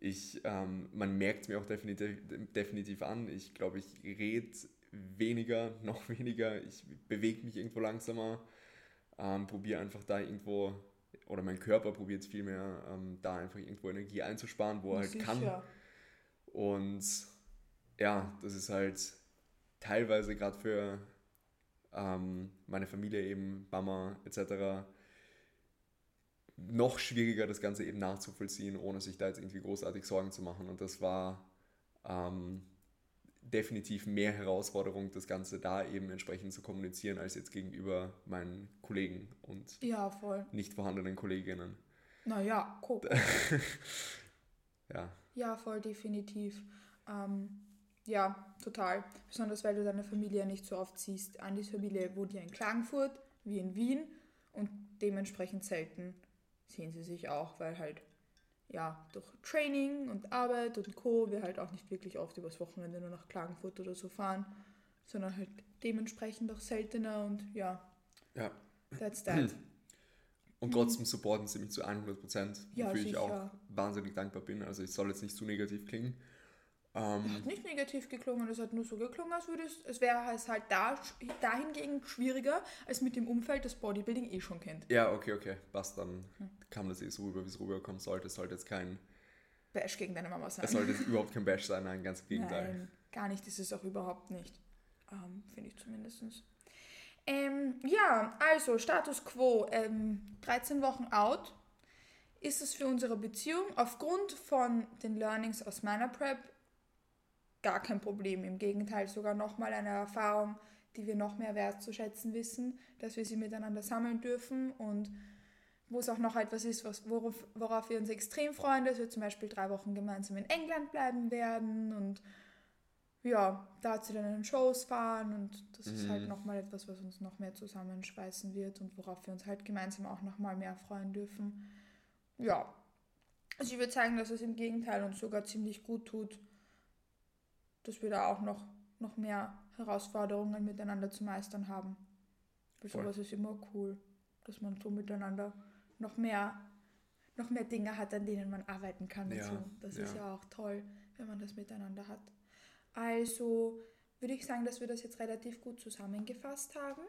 Ich, ähm, man merkt es mir auch definitiv, definitiv an. Ich glaube, ich rede weniger, noch weniger. Ich bewege mich irgendwo langsamer. Ähm, probiere einfach da irgendwo, oder mein Körper probiert vielmehr, ähm, da einfach irgendwo Energie einzusparen, wo er halt kann. Sicher. Und ja, das ist halt teilweise gerade für ähm, meine Familie eben, Mama etc. noch schwieriger, das Ganze eben nachzuvollziehen, ohne sich da jetzt irgendwie großartig Sorgen zu machen. Und das war ähm, definitiv mehr Herausforderung, das Ganze da eben entsprechend zu kommunizieren, als jetzt gegenüber meinen Kollegen und Ja, nicht vorhandenen Kolleginnen. Naja, guck. Ja, Ja, voll definitiv. Ähm, ja, total. Besonders weil du deine Familie nicht so oft siehst. Andis Familie wohnt ja in Klagenfurt, wie in Wien. Und dementsprechend selten sehen sie sich auch, weil halt, ja, durch Training und Arbeit und Co. wir halt auch nicht wirklich oft übers Wochenende nur nach Klagenfurt oder so fahren, sondern halt dementsprechend auch seltener und ja, ja. that's that. Und trotzdem supporten sie mich zu 100 Prozent, Mhm. Ja, wofür ich auch sicher. wahnsinnig dankbar bin. Also ich soll jetzt nicht zu negativ klingen. Hat Ähm, nicht negativ geklungen, es hat nur so geklungen, als würde es, es wäre es halt da, dahingegen schwieriger, als mit dem Umfeld, das Bodybuilding eh schon kennt. ja, okay, okay, passt. Dann Hm. kam das eh so rüber, wie es rüberkommen sollte. Es sollte jetzt kein, Bash gegen deine Mama sein. es sollte jetzt überhaupt kein Bash sein, nein, ganz im Gegenteil. Nein, gar nicht, ist es auch überhaupt nicht. Ähm, Finde ich zumindest. Ähm, ja, also Status quo, ähm, 13 Wochen out. Ist es für unsere Beziehung aufgrund von den Learnings aus meiner Prep gar kein Problem. Im Gegenteil, sogar nochmal eine Erfahrung, die wir noch mehr wertzuschätzen wissen, dass wir sie miteinander sammeln dürfen und wo es auch noch etwas ist, was, worauf, worauf wir uns extrem freuen, dass wir zum Beispiel drei Wochen gemeinsam in England bleiben werden und ja, da zu den Shows fahren und das ist halt Mhm. nochmal etwas, was uns noch mehr zusammenschweißen wird und worauf wir uns halt gemeinsam auch nochmal mehr freuen dürfen. Ja, also ich würde sagen, dass es im Gegenteil uns sogar ziemlich gut tut, dass wir da auch noch, noch mehr Herausforderungen miteinander zu meistern haben. Weil sowas ist immer cool, dass man so miteinander noch mehr, noch mehr Dinge hat, an denen man arbeiten kann. Ja, so. Das ist ja. ja auch toll, wenn man das miteinander hat. Also würde ich sagen, dass wir das jetzt relativ gut zusammengefasst haben.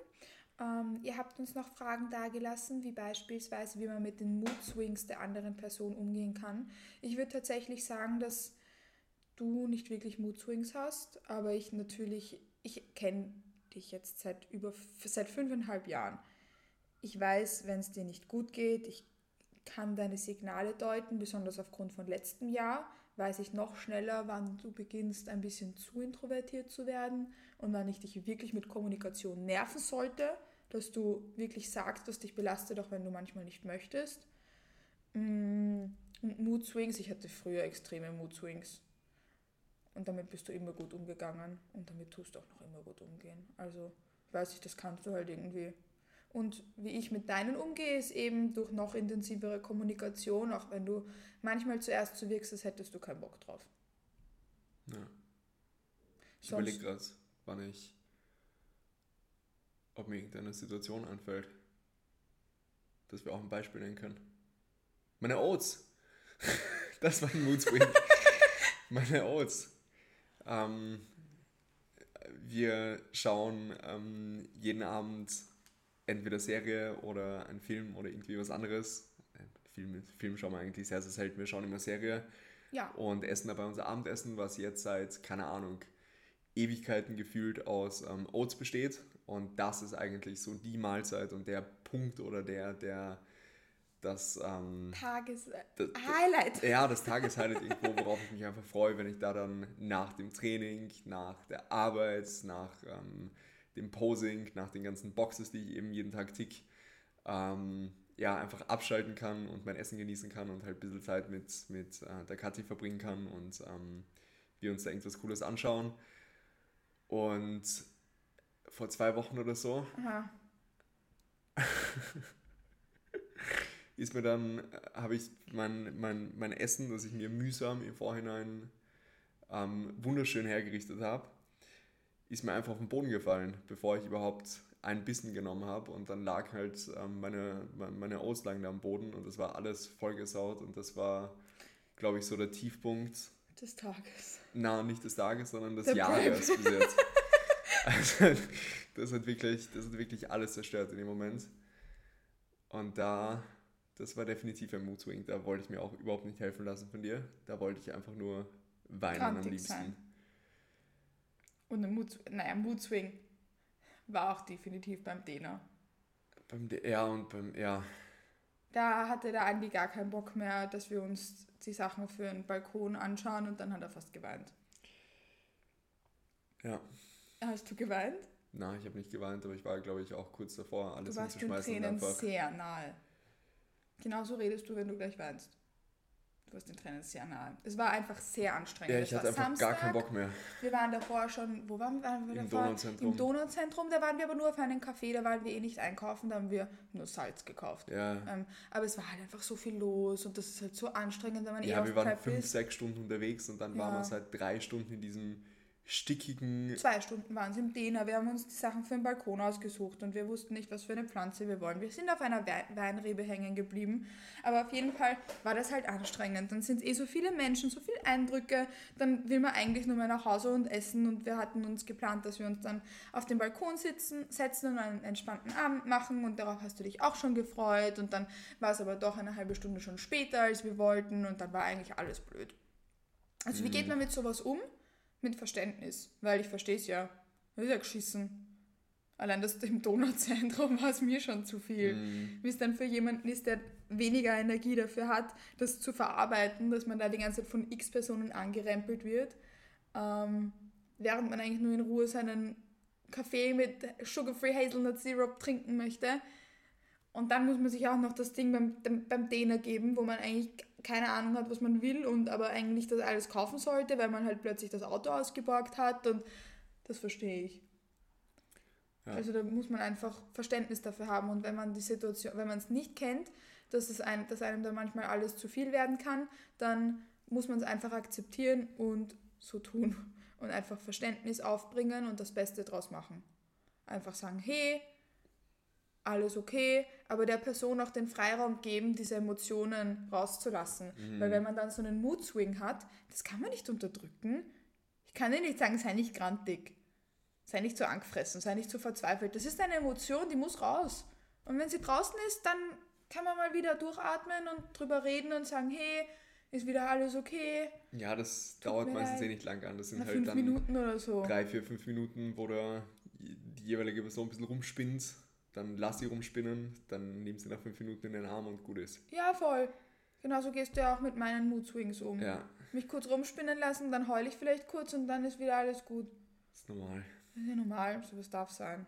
Ähm, ihr habt uns noch Fragen dargelassen, wie beispielsweise, wie man mit den Mood Swings der anderen Person umgehen kann. Ich würde tatsächlich sagen, dass du nicht wirklich Mood Swings hast, aber ich natürlich, ich kenne dich jetzt seit über seit fünfeinhalb Jahren. Ich weiß, wenn es dir nicht gut geht, ich kann deine Signale deuten, besonders aufgrund von letztem Jahr weiß ich noch schneller, wann du beginnst, ein bisschen zu introvertiert zu werden und wann ich dich wirklich mit Kommunikation nerven sollte, dass du wirklich sagst, was dich belastet, auch wenn du manchmal nicht möchtest. Mm, Und Mood Swings, ich hatte früher extreme Mood Swings. Und damit bist du immer gut umgegangen und damit tust du auch noch immer gut umgehen. Also, weiß ich, das kannst du halt irgendwie. Und wie ich mit deinen umgehe, ist eben durch noch intensivere Kommunikation, auch wenn du manchmal zuerst so wirkst, als hättest du keinen Bock drauf. Ja. Ich überlege gerade, wann ich, ob mir irgendeine Situation einfällt, dass wir auch ein Beispiel nennen können. Meine Oats. das war ein Mood. Meine Oats. Ähm, wir schauen ähm, jeden Abend entweder Serie oder einen Film oder irgendwie was anderes. Äh, Film, Film schauen wir eigentlich sehr, sehr selten. Wir schauen immer Serie Ja, und essen dabei unser Abendessen, was jetzt seit, keine Ahnung, Ewigkeiten gefühlt aus ähm, Oats besteht. Und das ist eigentlich so die Mahlzeit und der Punkt oder der, der, das, ähm, Tages das, Highlight. ja, das Tageshighlight irgendwo, worauf ich mich einfach freue, wenn ich da dann nach dem Training, nach der Arbeit, nach ähm, dem Posing, nach den ganzen Boxes, die ich eben jeden Tag tick, ähm, ja, einfach abschalten kann und mein Essen genießen kann und halt ein bisschen Zeit mit, mit äh, der Kathi verbringen kann und ähm, wir uns da irgendwas Cooles anschauen. Und vor zwei Wochen oder so. Aha. ist mir dann, habe ich mein, mein, mein Essen, das ich mir mühsam im Vorhinein ähm, wunderschön hergerichtet habe, ist mir einfach auf den Boden gefallen, bevor ich überhaupt ein Bissen genommen habe und dann lag halt ähm, meine, meine Auslagen da am Boden und das war alles vollgesaut und das war, glaube ich, so der Tiefpunkt. Des Tages. Na, nicht des Tages, sondern des Der Jahres bis jetzt. Also, das hat, wirklich, das hat wirklich alles zerstört in dem Moment. Und da, das war definitiv ein Mood-Swing. Da wollte ich mir auch überhaupt nicht helfen lassen von dir. Da wollte ich einfach nur weinen am Grantig liebsten. sein. Und ein Mood, naja, Mood Swing war auch definitiv beim Dena. Beim DR und beim, ja, Da hatte der Andi gar keinen Bock mehr, dass wir uns die Sachen für den Balkon anschauen und dann hat er fast geweint. ja. Hast du geweint? Na, ich habe nicht geweint, aber ich war, glaube ich, auch kurz davor, alles Du warst den hinzuschmeißen und Tränen einfach. sehr nahe. Genauso redest du, wenn du gleich weinst. Du warst den Tränen sehr nahe. Es war einfach sehr anstrengend. Ja, ich hatte einfach gar keinen Bock mehr. Wir waren davor schon, wo waren wir? Waren wir Im davor? Donauzentrum. Im Donauzentrum, da waren wir aber nur auf einen Café, da waren wir eh nicht einkaufen, da haben wir nur Salz gekauft. Ja, Ähm, aber es war halt einfach so viel los und das ist halt so anstrengend, wenn man eh ja auf wir waren fünf, ist. sechs Stunden unterwegs und dann waren Ja. wir seit drei Stunden in diesem stickigen. Zwei Stunden waren es im Dena. Wir haben uns die Sachen für den Balkon ausgesucht und wir wussten nicht, was für eine Pflanze wir wollen. Wir sind auf einer Wei- Weinrebe hängen geblieben, aber auf jeden Fall war das halt anstrengend. Dann sind eh so viele Menschen, so viele Eindrücke. Dann will man eigentlich nur mehr nach Hause und essen und wir hatten uns geplant, dass wir uns dann auf den Balkon sitzen, setzen und einen entspannten Abend machen und darauf hast du dich auch schon gefreut und dann war es aber doch eine halbe Stunde schon später, als wir wollten und dann war eigentlich alles blöd. Also wie geht man mit sowas um? Mit Verständnis, weil ich verstehe es ja. Das ist ja geschissen. Allein das im Donauzentrum war es mir schon zu viel. Mhm. Wie es dann für jemanden ist, der weniger Energie dafür hat, das zu verarbeiten, dass man da die ganze Zeit von x Personen angerempelt wird, ähm, während man eigentlich nur in Ruhe seinen Kaffee mit Sugar-Free Hazelnut Syrup trinken möchte. Und dann muss man sich auch noch das Ding beim, beim Däner geben, wo man eigentlich keine Ahnung hat, was man will und aber eigentlich das alles kaufen sollte, weil man halt plötzlich das Auto ausgeborgt hat und das verstehe ich. Ja. Also da muss man einfach Verständnis dafür haben und wenn man die Situation, wenn man es nicht kennt, dass, es ein, dass einem da manchmal alles zu viel werden kann, dann muss man es einfach akzeptieren und so tun und einfach Verständnis aufbringen und das Beste draus machen. Einfach sagen, hey, alles okay, aber der Person auch den Freiraum geben, diese Emotionen rauszulassen. Weil wenn man dann so einen Mood-Swing hat, das kann man nicht unterdrücken. Ich kann dir nicht sagen, sei nicht grantig, sei nicht so angefressen, sei nicht so verzweifelt. Das ist eine Emotion, die muss raus. Und wenn sie draußen ist, dann kann man mal wieder durchatmen und drüber reden und sagen, hey, ist wieder alles okay? Ja, das Tut dauert meistens leid. eh nicht lang an. Das sind Nach halt dann Minuten oder so. drei, vier, fünf Minuten, wo da die jeweilige Person ein bisschen rumspinnt. Dann lass sie rumspinnen, dann nimm sie nach fünf Minuten in den Arm und gut ist. Ja, voll. Genauso gehst du ja auch mit meinen Mood-Swings um. Ja, Mich kurz rumspinnen lassen, dann heule ich vielleicht kurz und dann ist wieder alles gut. ist normal. Das ist ja normal, sowas darf sein.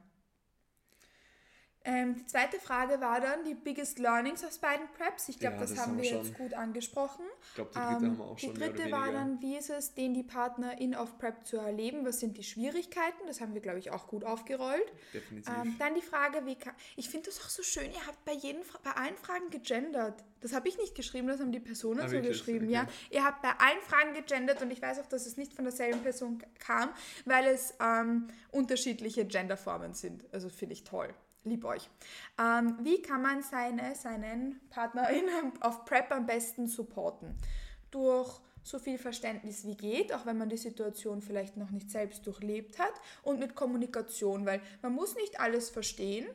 Ähm, die zweite Frage war dann die biggest learnings aus beiden Preps. Ich glaube, Ja, das, das haben wir wir jetzt schon. gut angesprochen. Ich glaube, die dritte Ähm, haben wir auch die schon oder dritte war dann, wie ist es, den die Partnerin auf Prep zu erleben? Was sind die Schwierigkeiten? Das haben wir, glaube ich, auch gut aufgerollt. Definitiv. Ähm, dann die Frage, wie kann, ich finde das auch so schön, ihr habt bei, jeden, bei allen Fragen gegendert. Das habe ich nicht geschrieben, das haben die Personen Ah, so wirklich? geschrieben. Okay. Ja, ihr habt bei allen Fragen gegendert und ich weiß auch, dass es nicht von derselben Person kam, weil es ähm, unterschiedliche Genderformen sind. Also finde ich toll. Lieb euch. Ähm, wie kann man seine, seinen Partnerin auf Prep am besten supporten? Durch so viel Verständnis wie geht, auch wenn man die Situation vielleicht noch nicht selbst durchlebt hat und mit Kommunikation, weil man muss nicht alles verstehen,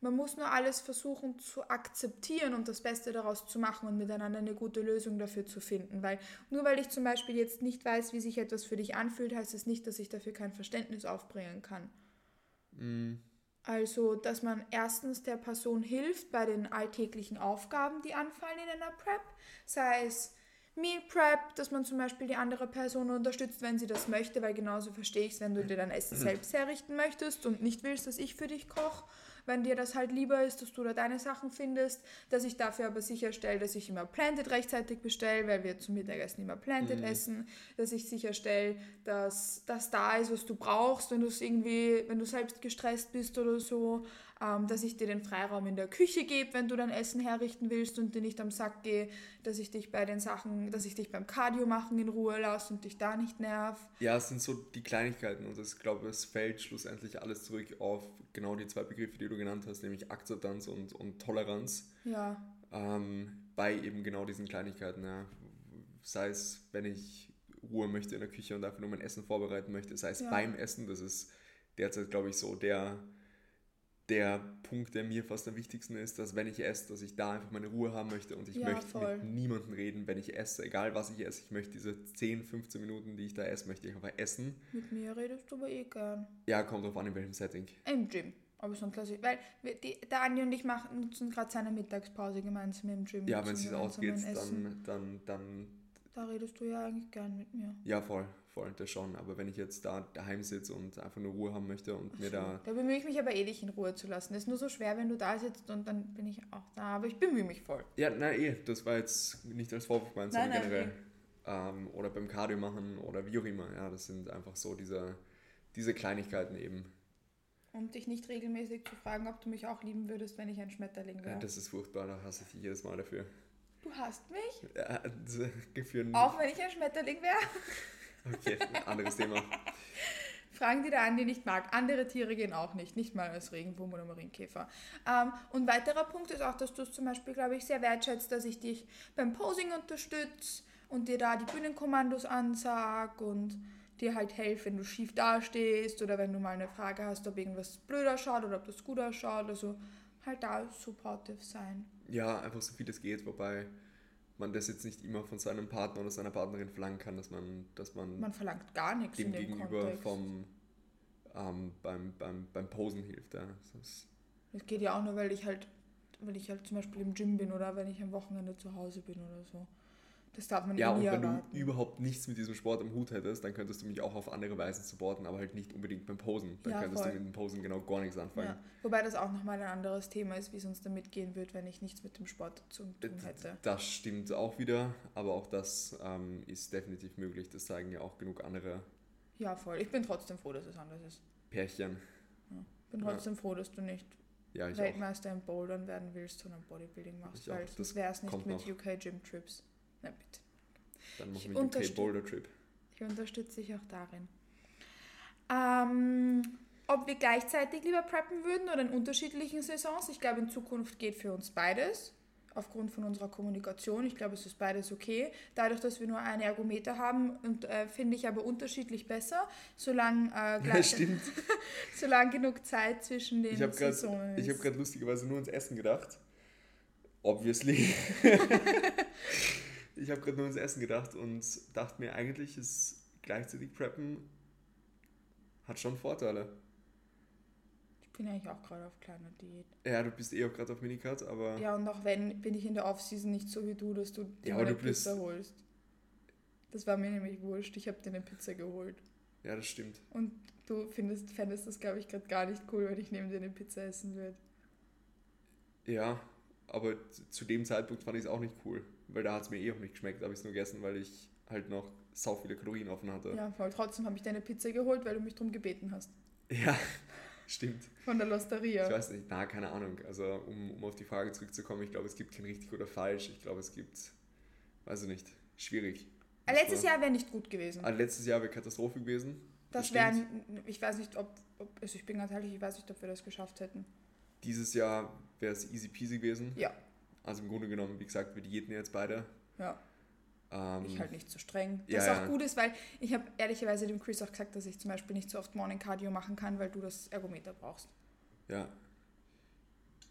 man muss nur alles versuchen zu akzeptieren und das Beste daraus zu machen und miteinander eine gute Lösung dafür zu finden. Weil nur weil ich zum Beispiel jetzt nicht weiß, wie sich etwas für dich anfühlt, heißt es nicht, dass ich dafür kein Verständnis aufbringen kann. Mm, Also, dass man erstens der Person hilft bei den alltäglichen Aufgaben, die anfallen in einer Prep, sei es Meal Prep, dass man zum Beispiel die andere Person unterstützt, wenn sie das möchte, weil genauso verstehe ich es, wenn du dir dein Essen selbst herrichten möchtest und nicht willst, dass ich für dich koche wenn dir das halt lieber ist, dass du da deine Sachen findest, dass ich dafür aber sicherstelle, dass ich immer Planted rechtzeitig bestelle, weil wir zum Mittagessen immer Planted mhm. essen, dass ich sicherstelle, dass das da ist, was du brauchst, wenn du es irgendwie, wenn du selbst gestresst bist oder so, ähm, dass ich dir den Freiraum in der Küche gebe, wenn du dein Essen herrichten willst und dir nicht am Sack gehe, dass ich dich bei den Sachen, dass ich dich beim Cardio machen in Ruhe lasse und dich da nicht nerv. Ja, es sind so die Kleinigkeiten und ich glaube, es fällt schlussendlich alles zurück auf genau die zwei Begriffe, die du genannt hast, nämlich Akzeptanz und, und Toleranz. Ja. Ähm, bei eben genau diesen Kleinigkeiten, ja. Sei es, wenn ich Ruhe möchte in der Küche und einfach nur mein Essen vorbereiten möchte, sei es ja. beim Essen, das ist derzeit, glaube ich, so der der Punkt, der mir fast am wichtigsten ist, dass wenn ich esse, dass ich da einfach meine Ruhe haben möchte und ich ja, möchte voll. mit niemandem reden, wenn ich esse, egal was ich esse. Ich möchte diese 10, 15 Minuten, die ich da esse, möchte ich einfach essen. Mit mir redest du aber eh gern. Ja, kommt drauf an, in welchem Setting. Im Gym. Aber sonst lasse ich, weil die, der Andi und ich machen, nutzen gerade seine Mittagspause gemeinsam im Gym. Ja, wenn es ausgeht, dann, dann, dann. Da redest du ja eigentlich gern mit mir. Ja, voll voll, das schon. Aber wenn ich jetzt da daheim sitze und einfach nur Ruhe haben möchte und mir da. Da bemühe ich mich aber eh, dich in Ruhe zu lassen. Das ist nur so schwer, wenn du da sitzt und dann bin ich auch da. Aber ich bemühe mich voll. Ja, nein, eh. Das war jetzt nicht als Vorwurf gemeint, sondern generell. Ähm, oder beim Cardio machen oder wie auch immer. Ja, das sind einfach so diese, diese Kleinigkeiten eben. Und dich nicht regelmäßig zu fragen, ob du mich auch lieben würdest, wenn ich ein Schmetterling wäre. Ja, das ist furchtbar, da hasse ich dich jedes Mal dafür. Du hasst mich? Ja, gefühlt. Auch wenn ich ein Schmetterling wäre? Okay, anderes Thema. Fragen, die der Andi nicht mag. Andere Tiere gehen auch nicht, nicht mal als Regenwurm oder Marienkäfer. Ähm, und weiterer Punkt ist auch, dass du es zum Beispiel, glaube ich, sehr wertschätzt, dass ich dich beim Posing unterstütze und dir da die Bühnenkommandos ansag und dir halt helfe, wenn du schief dastehst oder wenn du mal eine Frage hast, ob irgendwas blöder schaut oder ob das gut ausschaut. Also halt da supportive sein. Ja, einfach so viel es geht, wobei man das jetzt nicht immer von seinem Partner oder seiner Partnerin verlangen kann, dass man, dass man, man verlangt gar nichts dem, dem Gegenüber vom, ähm, beim, beim, beim Posen hilft. Ja. Das, das geht ja auch nur, weil ich halt, weil ich halt zum Beispiel im Gym bin oder wenn ich am Wochenende zu Hause bin oder so. Das darf man ja nie und wenn erwarten. du überhaupt nichts mit diesem Sport im Hut hättest, dann könntest du mich auch auf andere Weise supporten, aber halt nicht unbedingt beim Posen. Dann ja, könntest voll. du mit dem Posen genau gar nichts anfangen. Ja. Wobei das auch nochmal ein anderes Thema ist, wie es uns damit gehen wird, wenn ich nichts mit dem Sport zu tun hätte. Das stimmt auch wieder, aber auch das ähm, ist definitiv möglich. Das zeigen ja auch genug andere. Ja, voll. Ich bin trotzdem froh, dass es anders ist. Pärchen. Ja. bin trotzdem ja. froh, dass du nicht ja, Weltmeister auch. im Bouldern werden willst, sondern Bodybuilding machst, ich weil sonst wäre es nicht mit noch. UK Gym Trips. Na bitte. Dann machen wir den Boulder Trip. Ich unterstütze dich auch darin. Ähm, ob wir gleichzeitig lieber preppen würden oder in unterschiedlichen Saisons, ich glaube, in Zukunft geht für uns beides. Aufgrund von unserer Kommunikation. Ich glaube, es ist beides okay. Dadurch, dass wir nur einen Ergometer haben, und, äh, finde ich aber unterschiedlich besser, solange, äh, gleich, ja, solange genug Zeit zwischen den ich grad, ist. Ich habe gerade lustigerweise nur ins Essen gedacht. Obviously. Ich habe gerade nur ans Essen gedacht und dachte mir, eigentlich ist gleichzeitig Preppen hat schon Vorteile. Ich bin eigentlich auch gerade auf kleiner Diät. Ja, du bist eh auch gerade auf Minicut, aber. Ja, und auch wenn, bin ich in der Offseason nicht so wie du, dass du dir ja, eine Pizza bist... holst. Das war mir nämlich wurscht. Ich habe dir eine Pizza geholt. Ja, das stimmt. Und du findest, fändest das, glaube ich, gerade gar nicht cool, wenn ich neben dir eine Pizza essen würde. Ja, aber zu dem Zeitpunkt fand ich es auch nicht cool weil da hat es mir eh auch nicht geschmeckt, habe ich es nur gegessen, weil ich halt noch sau viele Kalorien offen hatte. Ja, voll. Trotzdem habe ich deine Pizza geholt, weil du mich darum gebeten hast. Ja, stimmt. Von der Losteria. Ich weiß nicht, na, keine Ahnung. Also, um, um auf die Frage zurückzukommen, ich glaube, es gibt kein richtig oder falsch. Ich glaube, es gibt, weiß ich nicht, schwierig. Ah, letztes Jahr wäre nicht gut gewesen. Ah, letztes Jahr wäre Katastrophe gewesen. Das, das wäre, ich weiß nicht, ob, ob, also ich bin ganz ehrlich, ich weiß nicht, ob wir das geschafft hätten. Dieses Jahr wäre es easy peasy gewesen. Ja. Also im Grunde genommen, wie gesagt, wir diäten jetzt beide. Ja. Ähm, ich halt nicht so streng. Was ja, auch gut ist, weil ich habe ehrlicherweise dem Chris auch gesagt, dass ich zum Beispiel nicht so oft Morning Cardio machen kann, weil du das Ergometer brauchst. Ja.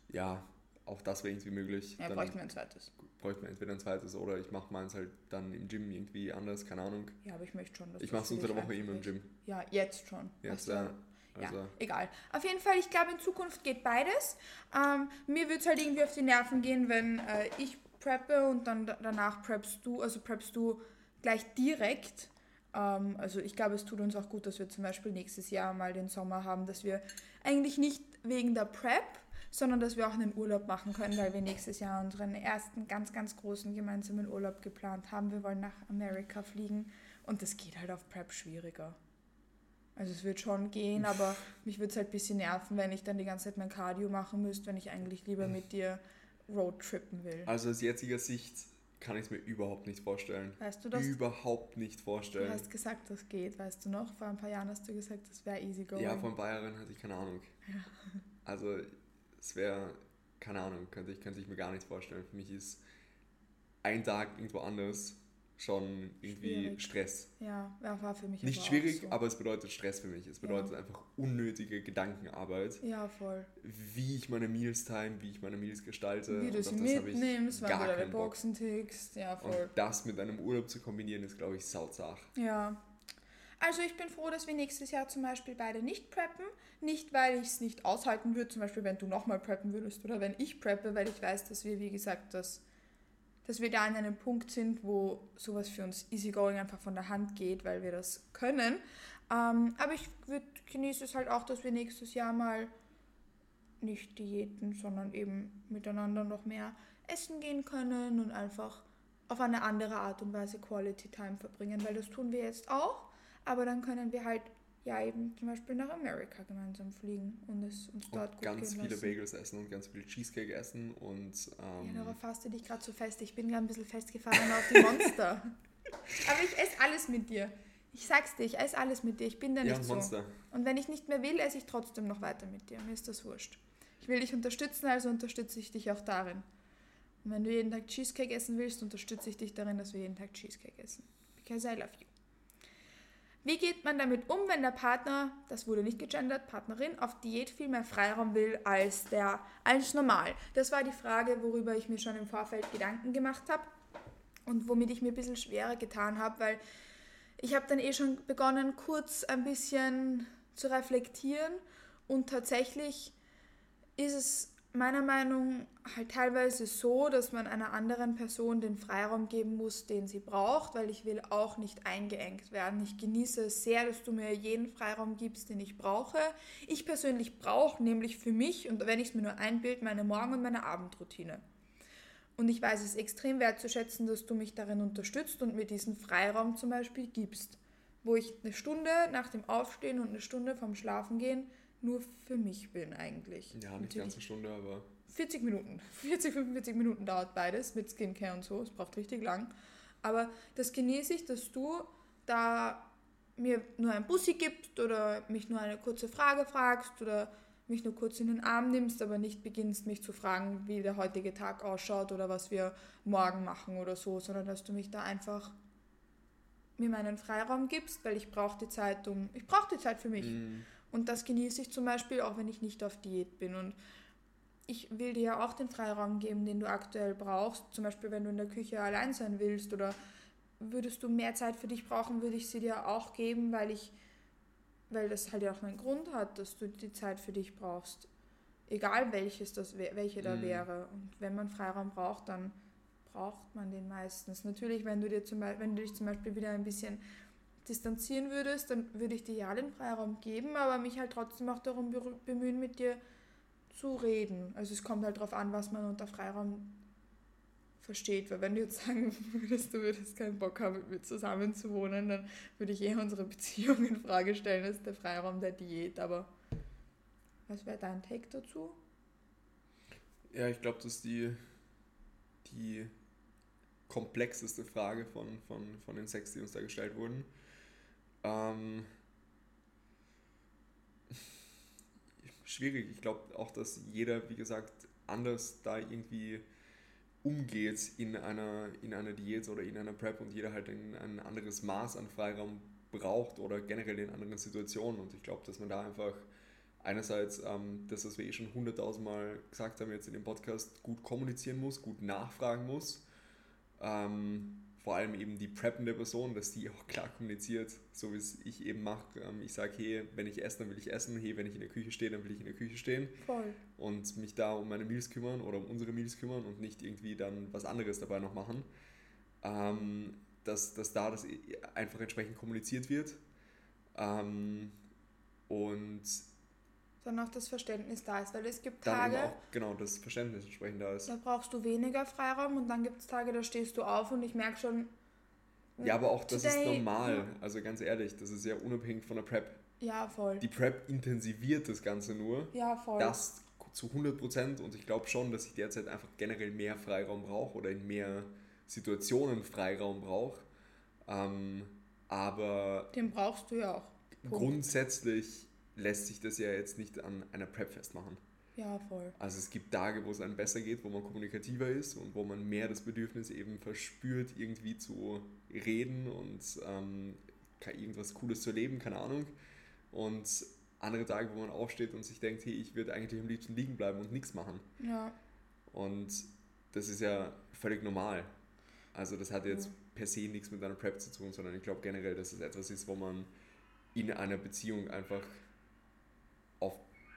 Ja, auch das wäre irgendwie möglich. Ja, bräuchten wir ein zweites. Bräuchten wir entweder ein zweites oder ich mache meins halt dann im Gym irgendwie anders, keine Ahnung. Ja, aber ich möchte schon, dass Ich mache es unter der Woche immer im Gym. Ja, jetzt schon. Jetzt, ja. Also ja, egal. Auf jeden Fall, ich glaube, in Zukunft geht beides. Ähm, mir würde es halt irgendwie auf die Nerven gehen, wenn äh, ich preppe und dann danach preppst du, also preppst du gleich direkt. Ähm, also ich glaube, es tut uns auch gut, dass wir zum Beispiel nächstes Jahr mal den Sommer haben, dass wir eigentlich nicht wegen der Prep, sondern dass wir auch einen Urlaub machen können, weil wir nächstes Jahr unseren ersten ganz, ganz großen gemeinsamen Urlaub geplant haben. Wir wollen nach Amerika fliegen und das geht halt auf Prep schwieriger. Also es wird schon gehen, aber mich würde es halt ein bisschen nerven, wenn ich dann die ganze Zeit mein Cardio machen müsste, wenn ich eigentlich lieber mit dir Roadtrippen will. Also aus jetziger Sicht kann ich es mir überhaupt nicht vorstellen. Weißt du das? Überhaupt nicht vorstellen. Du hast gesagt, das geht, weißt du noch? Vor ein paar Jahren hast du gesagt, das wäre easy going. Ja, vor ein paar Jahren hatte ich keine Ahnung. Ja. Also es wäre, keine Ahnung, könnte ich, könnte ich mir gar nicht vorstellen. Für mich ist ein Tag irgendwo anders schon irgendwie schwierig. Stress. Ja, war für mich Nicht schwierig, so. aber es bedeutet Stress für mich. Es bedeutet ja. einfach unnötige Gedankenarbeit. Ja, voll. Wie ich meine Meals time, wie ich meine Meals gestalte. Wie du sie mitnimmst, wann du deine Boxen tickst. Ja, voll. Und das mit einem Urlaub zu kombinieren, ist, glaube ich, sauzach. Ja. Also ich bin froh, dass wir nächstes Jahr zum Beispiel beide nicht preppen. Nicht, weil ich es nicht aushalten würde, zum Beispiel wenn du nochmal preppen würdest oder wenn ich preppe, weil ich weiß, dass wir, wie gesagt, das dass wir da an einem Punkt sind, wo sowas für uns easygoing einfach von der Hand geht, weil wir das können. Ähm, aber ich genieße es halt auch, dass wir nächstes Jahr mal nicht Diäten, sondern eben miteinander noch mehr essen gehen können und einfach auf eine andere Art und Weise Quality Time verbringen, weil das tun wir jetzt auch, aber dann können wir halt ja eben zum Beispiel nach Amerika gemeinsam fliegen und es uns dort und gut ganz gehen viele Bagels essen und ganz viel Cheesecake essen und ähm ja, darauf fasst du dich gerade so fest. Ich bin gerade ein bisschen festgefahren auf die Monster. Aber ich esse alles mit dir. Ich sag's dir, ich esse alles mit dir. Ich bin da nicht ja, so. Monster. Und wenn ich nicht mehr will, esse ich trotzdem noch weiter mit dir. Mir ist das wurscht. Ich will dich unterstützen, also unterstütze ich dich auch darin. Und wenn du jeden Tag Cheesecake essen willst, unterstütze ich dich darin, dass wir jeden Tag Cheesecake essen. Because I love you. Wie geht man damit um, wenn der Partner, das wurde nicht gegendert, Partnerin, auf Diät viel mehr Freiraum will als, der, als normal? Das war die Frage, worüber ich mir schon im Vorfeld Gedanken gemacht habe und womit ich mir ein bisschen schwerer getan habe, weil ich habe dann eh schon begonnen, kurz ein bisschen zu reflektieren und tatsächlich ist es meiner Meinung halt teilweise so, dass man einer anderen Person den Freiraum geben muss, den sie braucht, weil ich will auch nicht eingeengt werden. Ich genieße es sehr, dass du mir jeden Freiraum gibst, den ich brauche. Ich persönlich brauche nämlich für mich, und wenn ich es mir nur einbild, meine Morgen- und meine Abendroutine. Und ich weiß es extrem wertzuschätzen, dass du mich darin unterstützt und mir diesen Freiraum zum Beispiel gibst, wo ich eine Stunde nach dem Aufstehen und eine Stunde vom Schlafengehen nur für mich bin eigentlich. Ja, nicht Natürlich. ganz eine Stunde, aber 40 Minuten. 40, 45 Minuten dauert beides mit Skincare und so. Es braucht richtig lang. Aber das genieße ich, dass du da mir nur ein Bussi gibst oder mich nur eine kurze Frage fragst oder mich nur kurz in den Arm nimmst, aber nicht beginnst, mich zu fragen, wie der heutige Tag ausschaut oder was wir morgen machen oder so, sondern dass du mich da einfach mir meinen Freiraum gibst, weil ich brauche die Zeit um, ich brauche die Zeit für mich. Mm. Und das genieße ich zum Beispiel auch, wenn ich nicht auf Diät bin. Und ich will dir ja auch den Freiraum geben, den du aktuell brauchst. Zum Beispiel, wenn du in der Küche allein sein willst oder würdest du mehr Zeit für dich brauchen, würde ich sie dir auch geben, weil ich, weil das halt ja auch einen Grund hat, dass du die Zeit für dich brauchst. Egal welches das, welche da mhm. wäre. Und wenn man Freiraum braucht, dann braucht man den meistens. Natürlich, wenn du dir zum Beispiel, wenn du dich zum Beispiel wieder ein bisschen distanzieren würdest, dann würde ich dir ja den Freiraum geben, aber mich halt trotzdem auch darum bemühen, mit dir zu reden. Also es kommt halt darauf an, was man unter Freiraum versteht. Weil wenn du jetzt sagen würdest, du würdest keinen Bock haben, mit mir zusammen zu wohnen, dann würde ich eher unsere Beziehung in Frage stellen als der Freiraum der Diät. Aber was wäre dein Take dazu? Ja, ich glaube, dass die, die komplexeste Frage von, von, von den sechs, die uns da gestellt wurden. Ähm, schwierig. Ich glaube auch, dass jeder, wie gesagt, anders da irgendwie umgeht in einer, in einer Diät oder in einer Prep und jeder halt ein, ein anderes Maß an Freiraum braucht oder generell in anderen Situationen. Und ich glaube, dass man da einfach einerseits ähm, das, was wir eh schon hunderttausendmal gesagt haben jetzt in dem Podcast, gut kommunizieren muss, gut nachfragen muss. Ähm, vor allem eben die preppende Person, dass die auch klar kommuniziert, so wie es ich eben mache. Ähm, ich sage, hey, wenn ich esse, dann will ich essen. Hey, wenn ich in der Küche stehe, dann will ich in der Küche stehen. Voll. Und mich da um meine Meals kümmern oder um unsere Meals kümmern und nicht irgendwie dann was anderes dabei noch machen. Ähm, dass, dass da das einfach entsprechend kommuniziert wird. Ähm, und dann auch das Verständnis da ist, weil es gibt dann Tage, auch genau das Verständnis entsprechend da ist. da brauchst du weniger Freiraum und dann gibt es Tage, da stehst du auf und ich merke schon. Ja, aber auch das ist today- normal. Also ganz ehrlich, das ist ja unabhängig von der Prep. Ja, voll. Die Prep intensiviert das Ganze nur. ja, voll. Das zu 100 Prozent und ich glaube schon, dass ich derzeit einfach generell mehr Freiraum brauche oder in mehr Situationen Freiraum brauche. Ähm, aber Den brauchst du ja auch. Punkt. grundsätzlich lässt sich das ja jetzt nicht an einer Prep festmachen. Ja, voll. Also es gibt Tage, wo es einem besser geht, wo man kommunikativer ist und wo man mehr das Bedürfnis eben verspürt, irgendwie zu reden und ähm, irgendwas Cooles zu erleben, keine Ahnung. Und andere Tage, wo man aufsteht und sich denkt, hey, ich würde eigentlich am liebsten liegen bleiben und nichts machen. Ja, Und das ist ja völlig normal. Also das hat jetzt per se nichts mit einer Prep zu tun, sondern ich glaube generell, dass es etwas ist, wo man in einer Beziehung einfach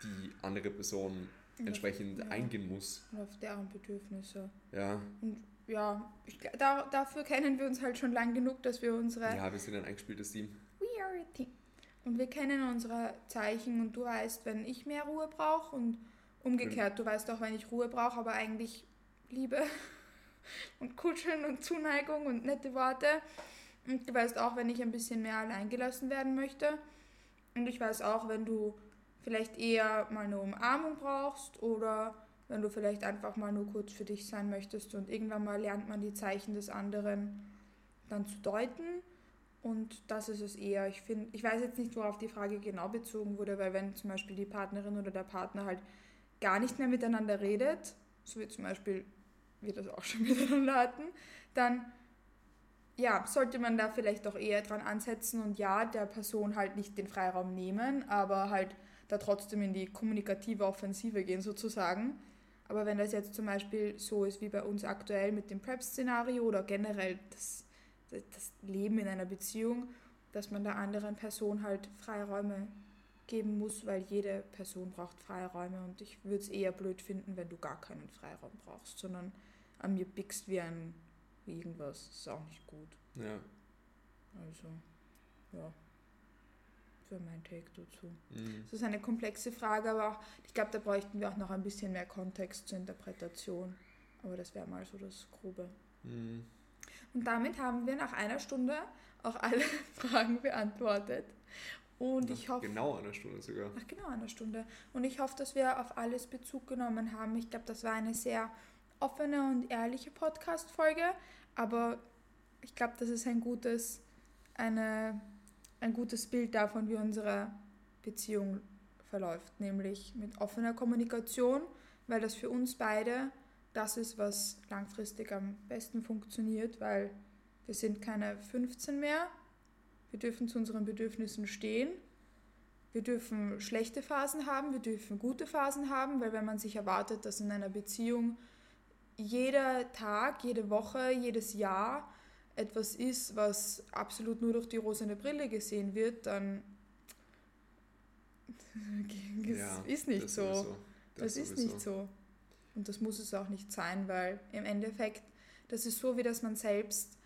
die andere Person entsprechend ja. eingehen muss. und auf deren Bedürfnisse. Ja, Und ja, ich, da, dafür kennen wir uns halt schon lang genug, dass wir unsere ja, wir sind ein eingespieltes Team. We are a team. Und wir kennen unsere Zeichen und du weißt, wenn ich mehr Ruhe brauche und umgekehrt, du weißt auch, wenn ich Ruhe brauche, aber eigentlich Liebe und Kuscheln und Zuneigung und nette Worte. Und du weißt auch, wenn ich ein bisschen mehr allein gelassen werden möchte. Und ich weiß auch, wenn du vielleicht eher mal eine Umarmung brauchst oder wenn du vielleicht einfach mal nur kurz für dich sein möchtest und irgendwann mal lernt man die Zeichen des anderen dann zu deuten. Und das ist es eher. Ich finde, ich weiß jetzt nicht, worauf die Frage genau bezogen wurde, weil wenn zum Beispiel die Partnerin oder der Partner halt gar nicht mehr miteinander redet, so wie zum Beispiel wir das auch schon miteinander hatten, dann ja, sollte man da vielleicht doch eher dran ansetzen und ja, der Person halt nicht den Freiraum nehmen, aber halt da trotzdem in die kommunikative Offensive gehen sozusagen. Aber wenn das jetzt zum Beispiel so ist wie bei uns aktuell mit dem Prep-Szenario oder generell das, das Leben in einer Beziehung, dass man der anderen Person halt Freiräume geben muss, weil jede Person braucht Freiräume und ich würde es eher blöd finden, wenn du gar keinen Freiraum brauchst, sondern an mir bickst wie ein wie irgendwas. Das ist auch nicht gut. Ja. Also, ja. Für mein Take dazu. Mhm. Das ist eine komplexe Frage, aber auch, ich glaube, da bräuchten wir auch noch ein bisschen mehr Kontext zur Interpretation. Aber das wäre mal so das Grobe. Mhm. Und damit haben wir nach einer Stunde auch alle Fragen beantwortet. Und ich Nach hoffe, Genau einer Stunde sogar. nach genau einer Stunde. Und ich hoffe, dass wir auf alles Bezug genommen haben. Ich glaube, das war eine sehr offene und ehrliche Podcast-Folge. Aber ich glaube, das ist ein gutes, eine, ein gutes Bild davon, wie unsere Beziehung verläuft. Nämlich mit offener Kommunikation, weil das für uns beide das ist, was langfristig am besten funktioniert, weil wir sind keine 15 mehr. Wir dürfen zu unseren Bedürfnissen stehen. Wir dürfen schlechte Phasen haben, wir dürfen gute Phasen haben, weil wenn man sich erwartet, dass in einer Beziehung jeder Tag, jede Woche, jedes Jahr etwas ist, was absolut nur durch die rosene Brille gesehen wird, dann Ja, ist nicht das so. sowieso. Das, ist sowieso. nicht so. Und das muss es auch nicht sein, weil im Endeffekt, das ist so, wie dass man selbst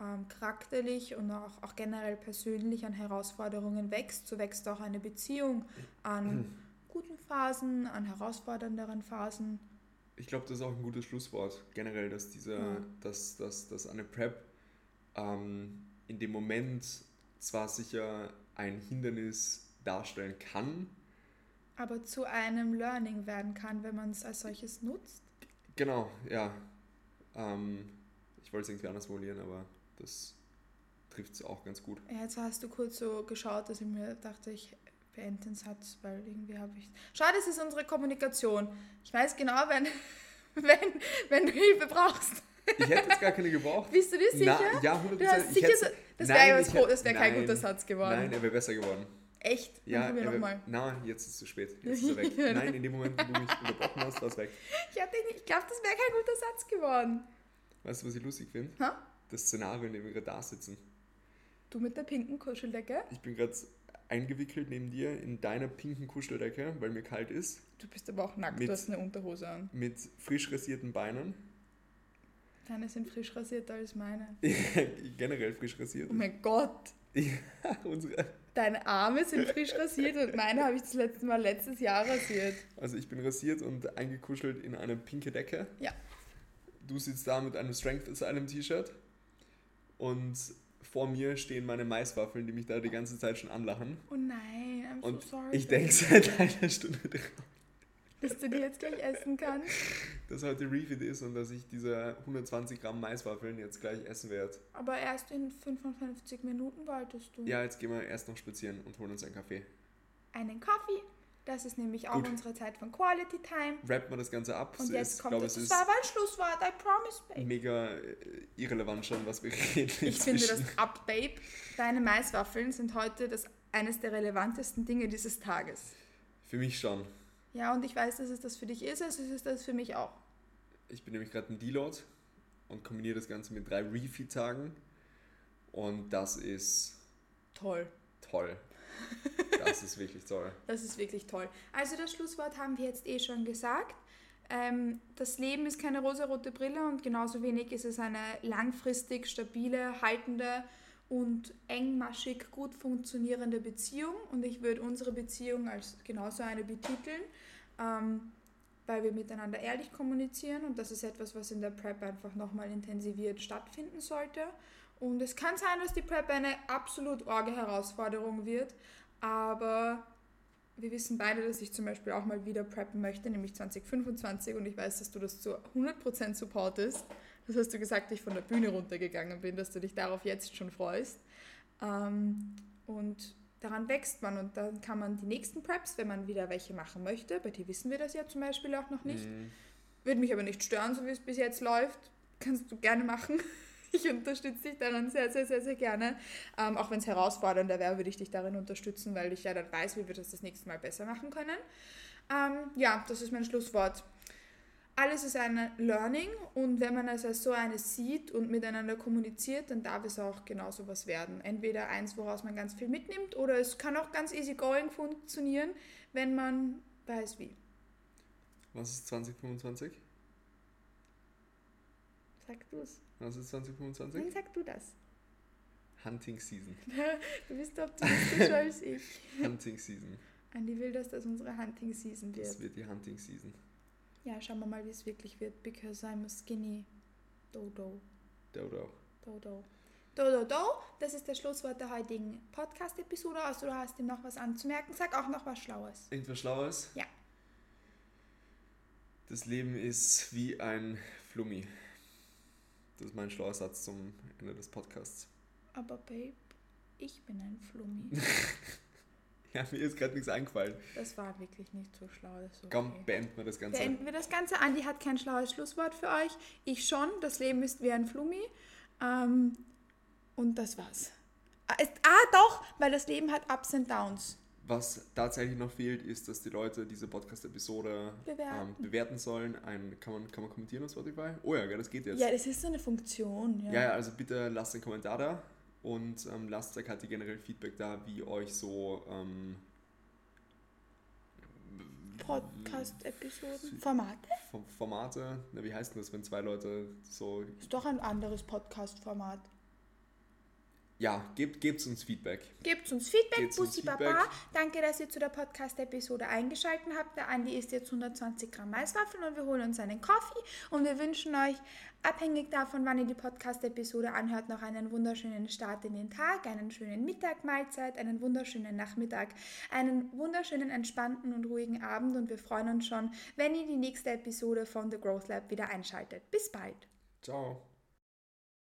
ähm, charakterlich und auch, auch generell persönlich an Herausforderungen wächst. So wächst auch eine Beziehung an guten Phasen, an herausfordernderen Phasen. Ich glaube, das ist auch ein gutes Schlusswort. Generell, dass diese, Ja. dass, dass, dass eine Prep ähm, in dem Moment zwar sicher ein Hindernis darstellen kann, aber zu einem Learning werden kann, wenn man es als solches nutzt. Genau, ja. Ähm, ich wollte es irgendwie anders formulieren, aber das trifft es auch ganz gut. Ja, Jetzt hast du kurz so geschaut, dass ich mir dachte, ich beende den Satz, weil irgendwie habe ich. Schade, es ist unsere Kommunikation. Ich weiß genau, wenn, wenn, wenn du Hilfe brauchst. Ich hätte jetzt gar keine gebraucht. Bist du dir sicher? Na, ja, 100%. du hast Ich sicher hätte- so, das Nein, wäre wär kein nein, guter Satz geworden. Nein, er wäre besser geworden. Echt? Dann Ja, probier er nochmal. Na, jetzt ist es zu spät. Jetzt ist er weg. Nein, in dem Moment, wo du mich unterbrochen hast, war es weg. Ich, ich glaube, das wäre kein guter Satz geworden. Weißt du, was ich lustig finde? Das Szenario, in dem wir gerade da sitzen. Du mit der pinken Kuscheldecke? Ich bin gerade eingewickelt neben dir in deiner pinken Kuscheldecke, weil mir kalt ist. Du bist aber auch nackt, Mit- du hast eine Unterhose an. Mit frisch rasierten Beinen. Deine sind frisch rasierter als meine. Generell frisch rasiert. Oh mein Gott! Ja, unsere. Deine Arme sind frisch rasiert und meine habe ich das letzte Mal letztes Jahr rasiert. Also ich bin rasiert und eingekuschelt in eine pinke Decke. Ja. Du sitzt da mit einem Strength Asylum T-Shirt. Und vor mir stehen meine Maiswaffeln, die mich da die ganze Zeit schon anlachen. Oh nein, I'm Und so sorry. ich denke seit einer Stunde drauf, dass du die jetzt gleich essen kannst. dass heute Refit ist und dass ich diese 120 Gramm Maiswaffeln jetzt gleich essen werde. Aber erst in 55 Minuten wolltest du. Ja, jetzt gehen wir erst noch spazieren und holen uns einen Kaffee. Einen Kaffee. Das ist nämlich auch Gut. unsere Zeit von Quality Time. Rappen wir das Ganze ab. Und jetzt ist, kommt das. es Das ist war mein Schlusswort, I promise, babe. mega äh, irrelevant schon, was wir reden. Ich finde das ab, babe. Deine Maiswaffeln sind heute das, eines der relevantesten Dinge dieses Tages. Für mich schon. Ja, und ich weiß, dass es das für dich ist, also ist es das für mich auch. Ich bin nämlich gerade ein Deload und kombiniere das Ganze mit drei Refeed-Tagen. Und das ist Toll. toll. Das ist wirklich toll. Das ist wirklich toll. Also das Schlusswort haben wir jetzt eh schon gesagt. Ähm, das Leben ist keine rosarote Brille und genauso wenig ist es eine langfristig stabile, haltende und engmaschig gut funktionierende Beziehung. Und ich würde unsere Beziehung als genauso eine betiteln, ähm, weil wir miteinander ehrlich kommunizieren und das ist etwas, was in der Prep einfach nochmal intensiviert stattfinden sollte. Und es kann sein, dass die Prep eine absolut orge Herausforderung wird, aber wir wissen beide, dass ich zum Beispiel auch mal wieder preppen möchte, nämlich 2025 und ich weiß, dass du das zu 100% supportest. Das hast du gesagt, ich von der Bühne runtergegangen bin, dass du dich darauf jetzt schon freust. Ähm, und daran wächst man und dann kann man die nächsten Preps, wenn man wieder welche machen möchte, bei dir wissen wir das ja zum Beispiel auch noch nicht, Mhm. würde mich aber nicht stören, so wie es bis jetzt läuft. Kannst du gerne machen. Ich unterstütze dich daran sehr, sehr, sehr, sehr gerne. Ähm, auch wenn es herausfordernder wäre, würde ich dich darin unterstützen, weil ich ja dann weiß, wie wir das das nächste Mal besser machen können. Ähm, ja, das ist mein Schlusswort. Alles ist ein Learning und wenn man es als so eines sieht und miteinander kommuniziert, dann darf es auch genauso was werden. Entweder eins, woraus man ganz viel mitnimmt oder es kann auch ganz easy going funktionieren, wenn man weiß wie. Was ist 2025? Sag du es. Was ist 2025? Dann sag du das. Hunting Season. Du bist optimistischer als ich. Hunting Season. Andi will, dass das unsere Hunting Season wird. Das wird die Hunting Season. Ja, schauen wir mal, wie es wirklich wird. Because I'm a skinny Dodo. Dodo. Dodo. Dodo, do. Das ist das Schlusswort der heutigen Podcast-Episode. Also du hast ihm noch was anzumerken. Sag auch noch was Schlaues. Irgendwas Schlaues? Ja. Das Leben ist wie ein Flummi. Das ist mein schlauer Satz zum Ende des Podcasts. Aber Babe, ich bin ein Flummi. Ja, mir ist gerade nichts eingefallen. Das war wirklich nicht so schlau. Okay. Komm, beenden wir das Ganze. Beenden wir das Ganze. Andi hat kein schlaues Schlusswort für euch. Ich schon. Das Leben ist wie ein Flummi. Ähm, und das war's. Ah, ah, doch, weil das Leben hat Ups und Downs. Was tatsächlich noch fehlt, ist, dass die Leute diese Podcast-Episode Bewerten. ähm, bewerten sollen. Ein, kann, man, kann man kommentieren auf Spotify? Oh ja, das geht jetzt. Ja, das ist so eine Funktion. Ja. Ja, ja, also bitte lasst einen Kommentar da und ähm, lasst der Kathi generell Feedback da, wie euch so ähm, Podcast-Episoden. Formate? Formate, na, wie heißt denn das, wenn zwei Leute so, Ist doch ein anderes Podcast-Format. Ja, gebt, gebt uns Feedback. Gebt uns Feedback, Gebt's uns Bussi Feedback. Baba. Danke, dass ihr zu der Podcast-Episode eingeschaltet habt. Der Andi isst jetzt 120 Gramm Maiswaffeln und wir holen uns einen Kaffee. Und wir wünschen euch, abhängig davon, wann ihr die Podcast-Episode anhört, noch einen wunderschönen Start in den Tag, einen schönen Mittag, Mahlzeit, einen wunderschönen Nachmittag, einen wunderschönen, entspannten und ruhigen Abend. Und wir freuen uns schon, wenn ihr die nächste Episode von The Growth Lab wieder einschaltet. Bis bald. Ciao.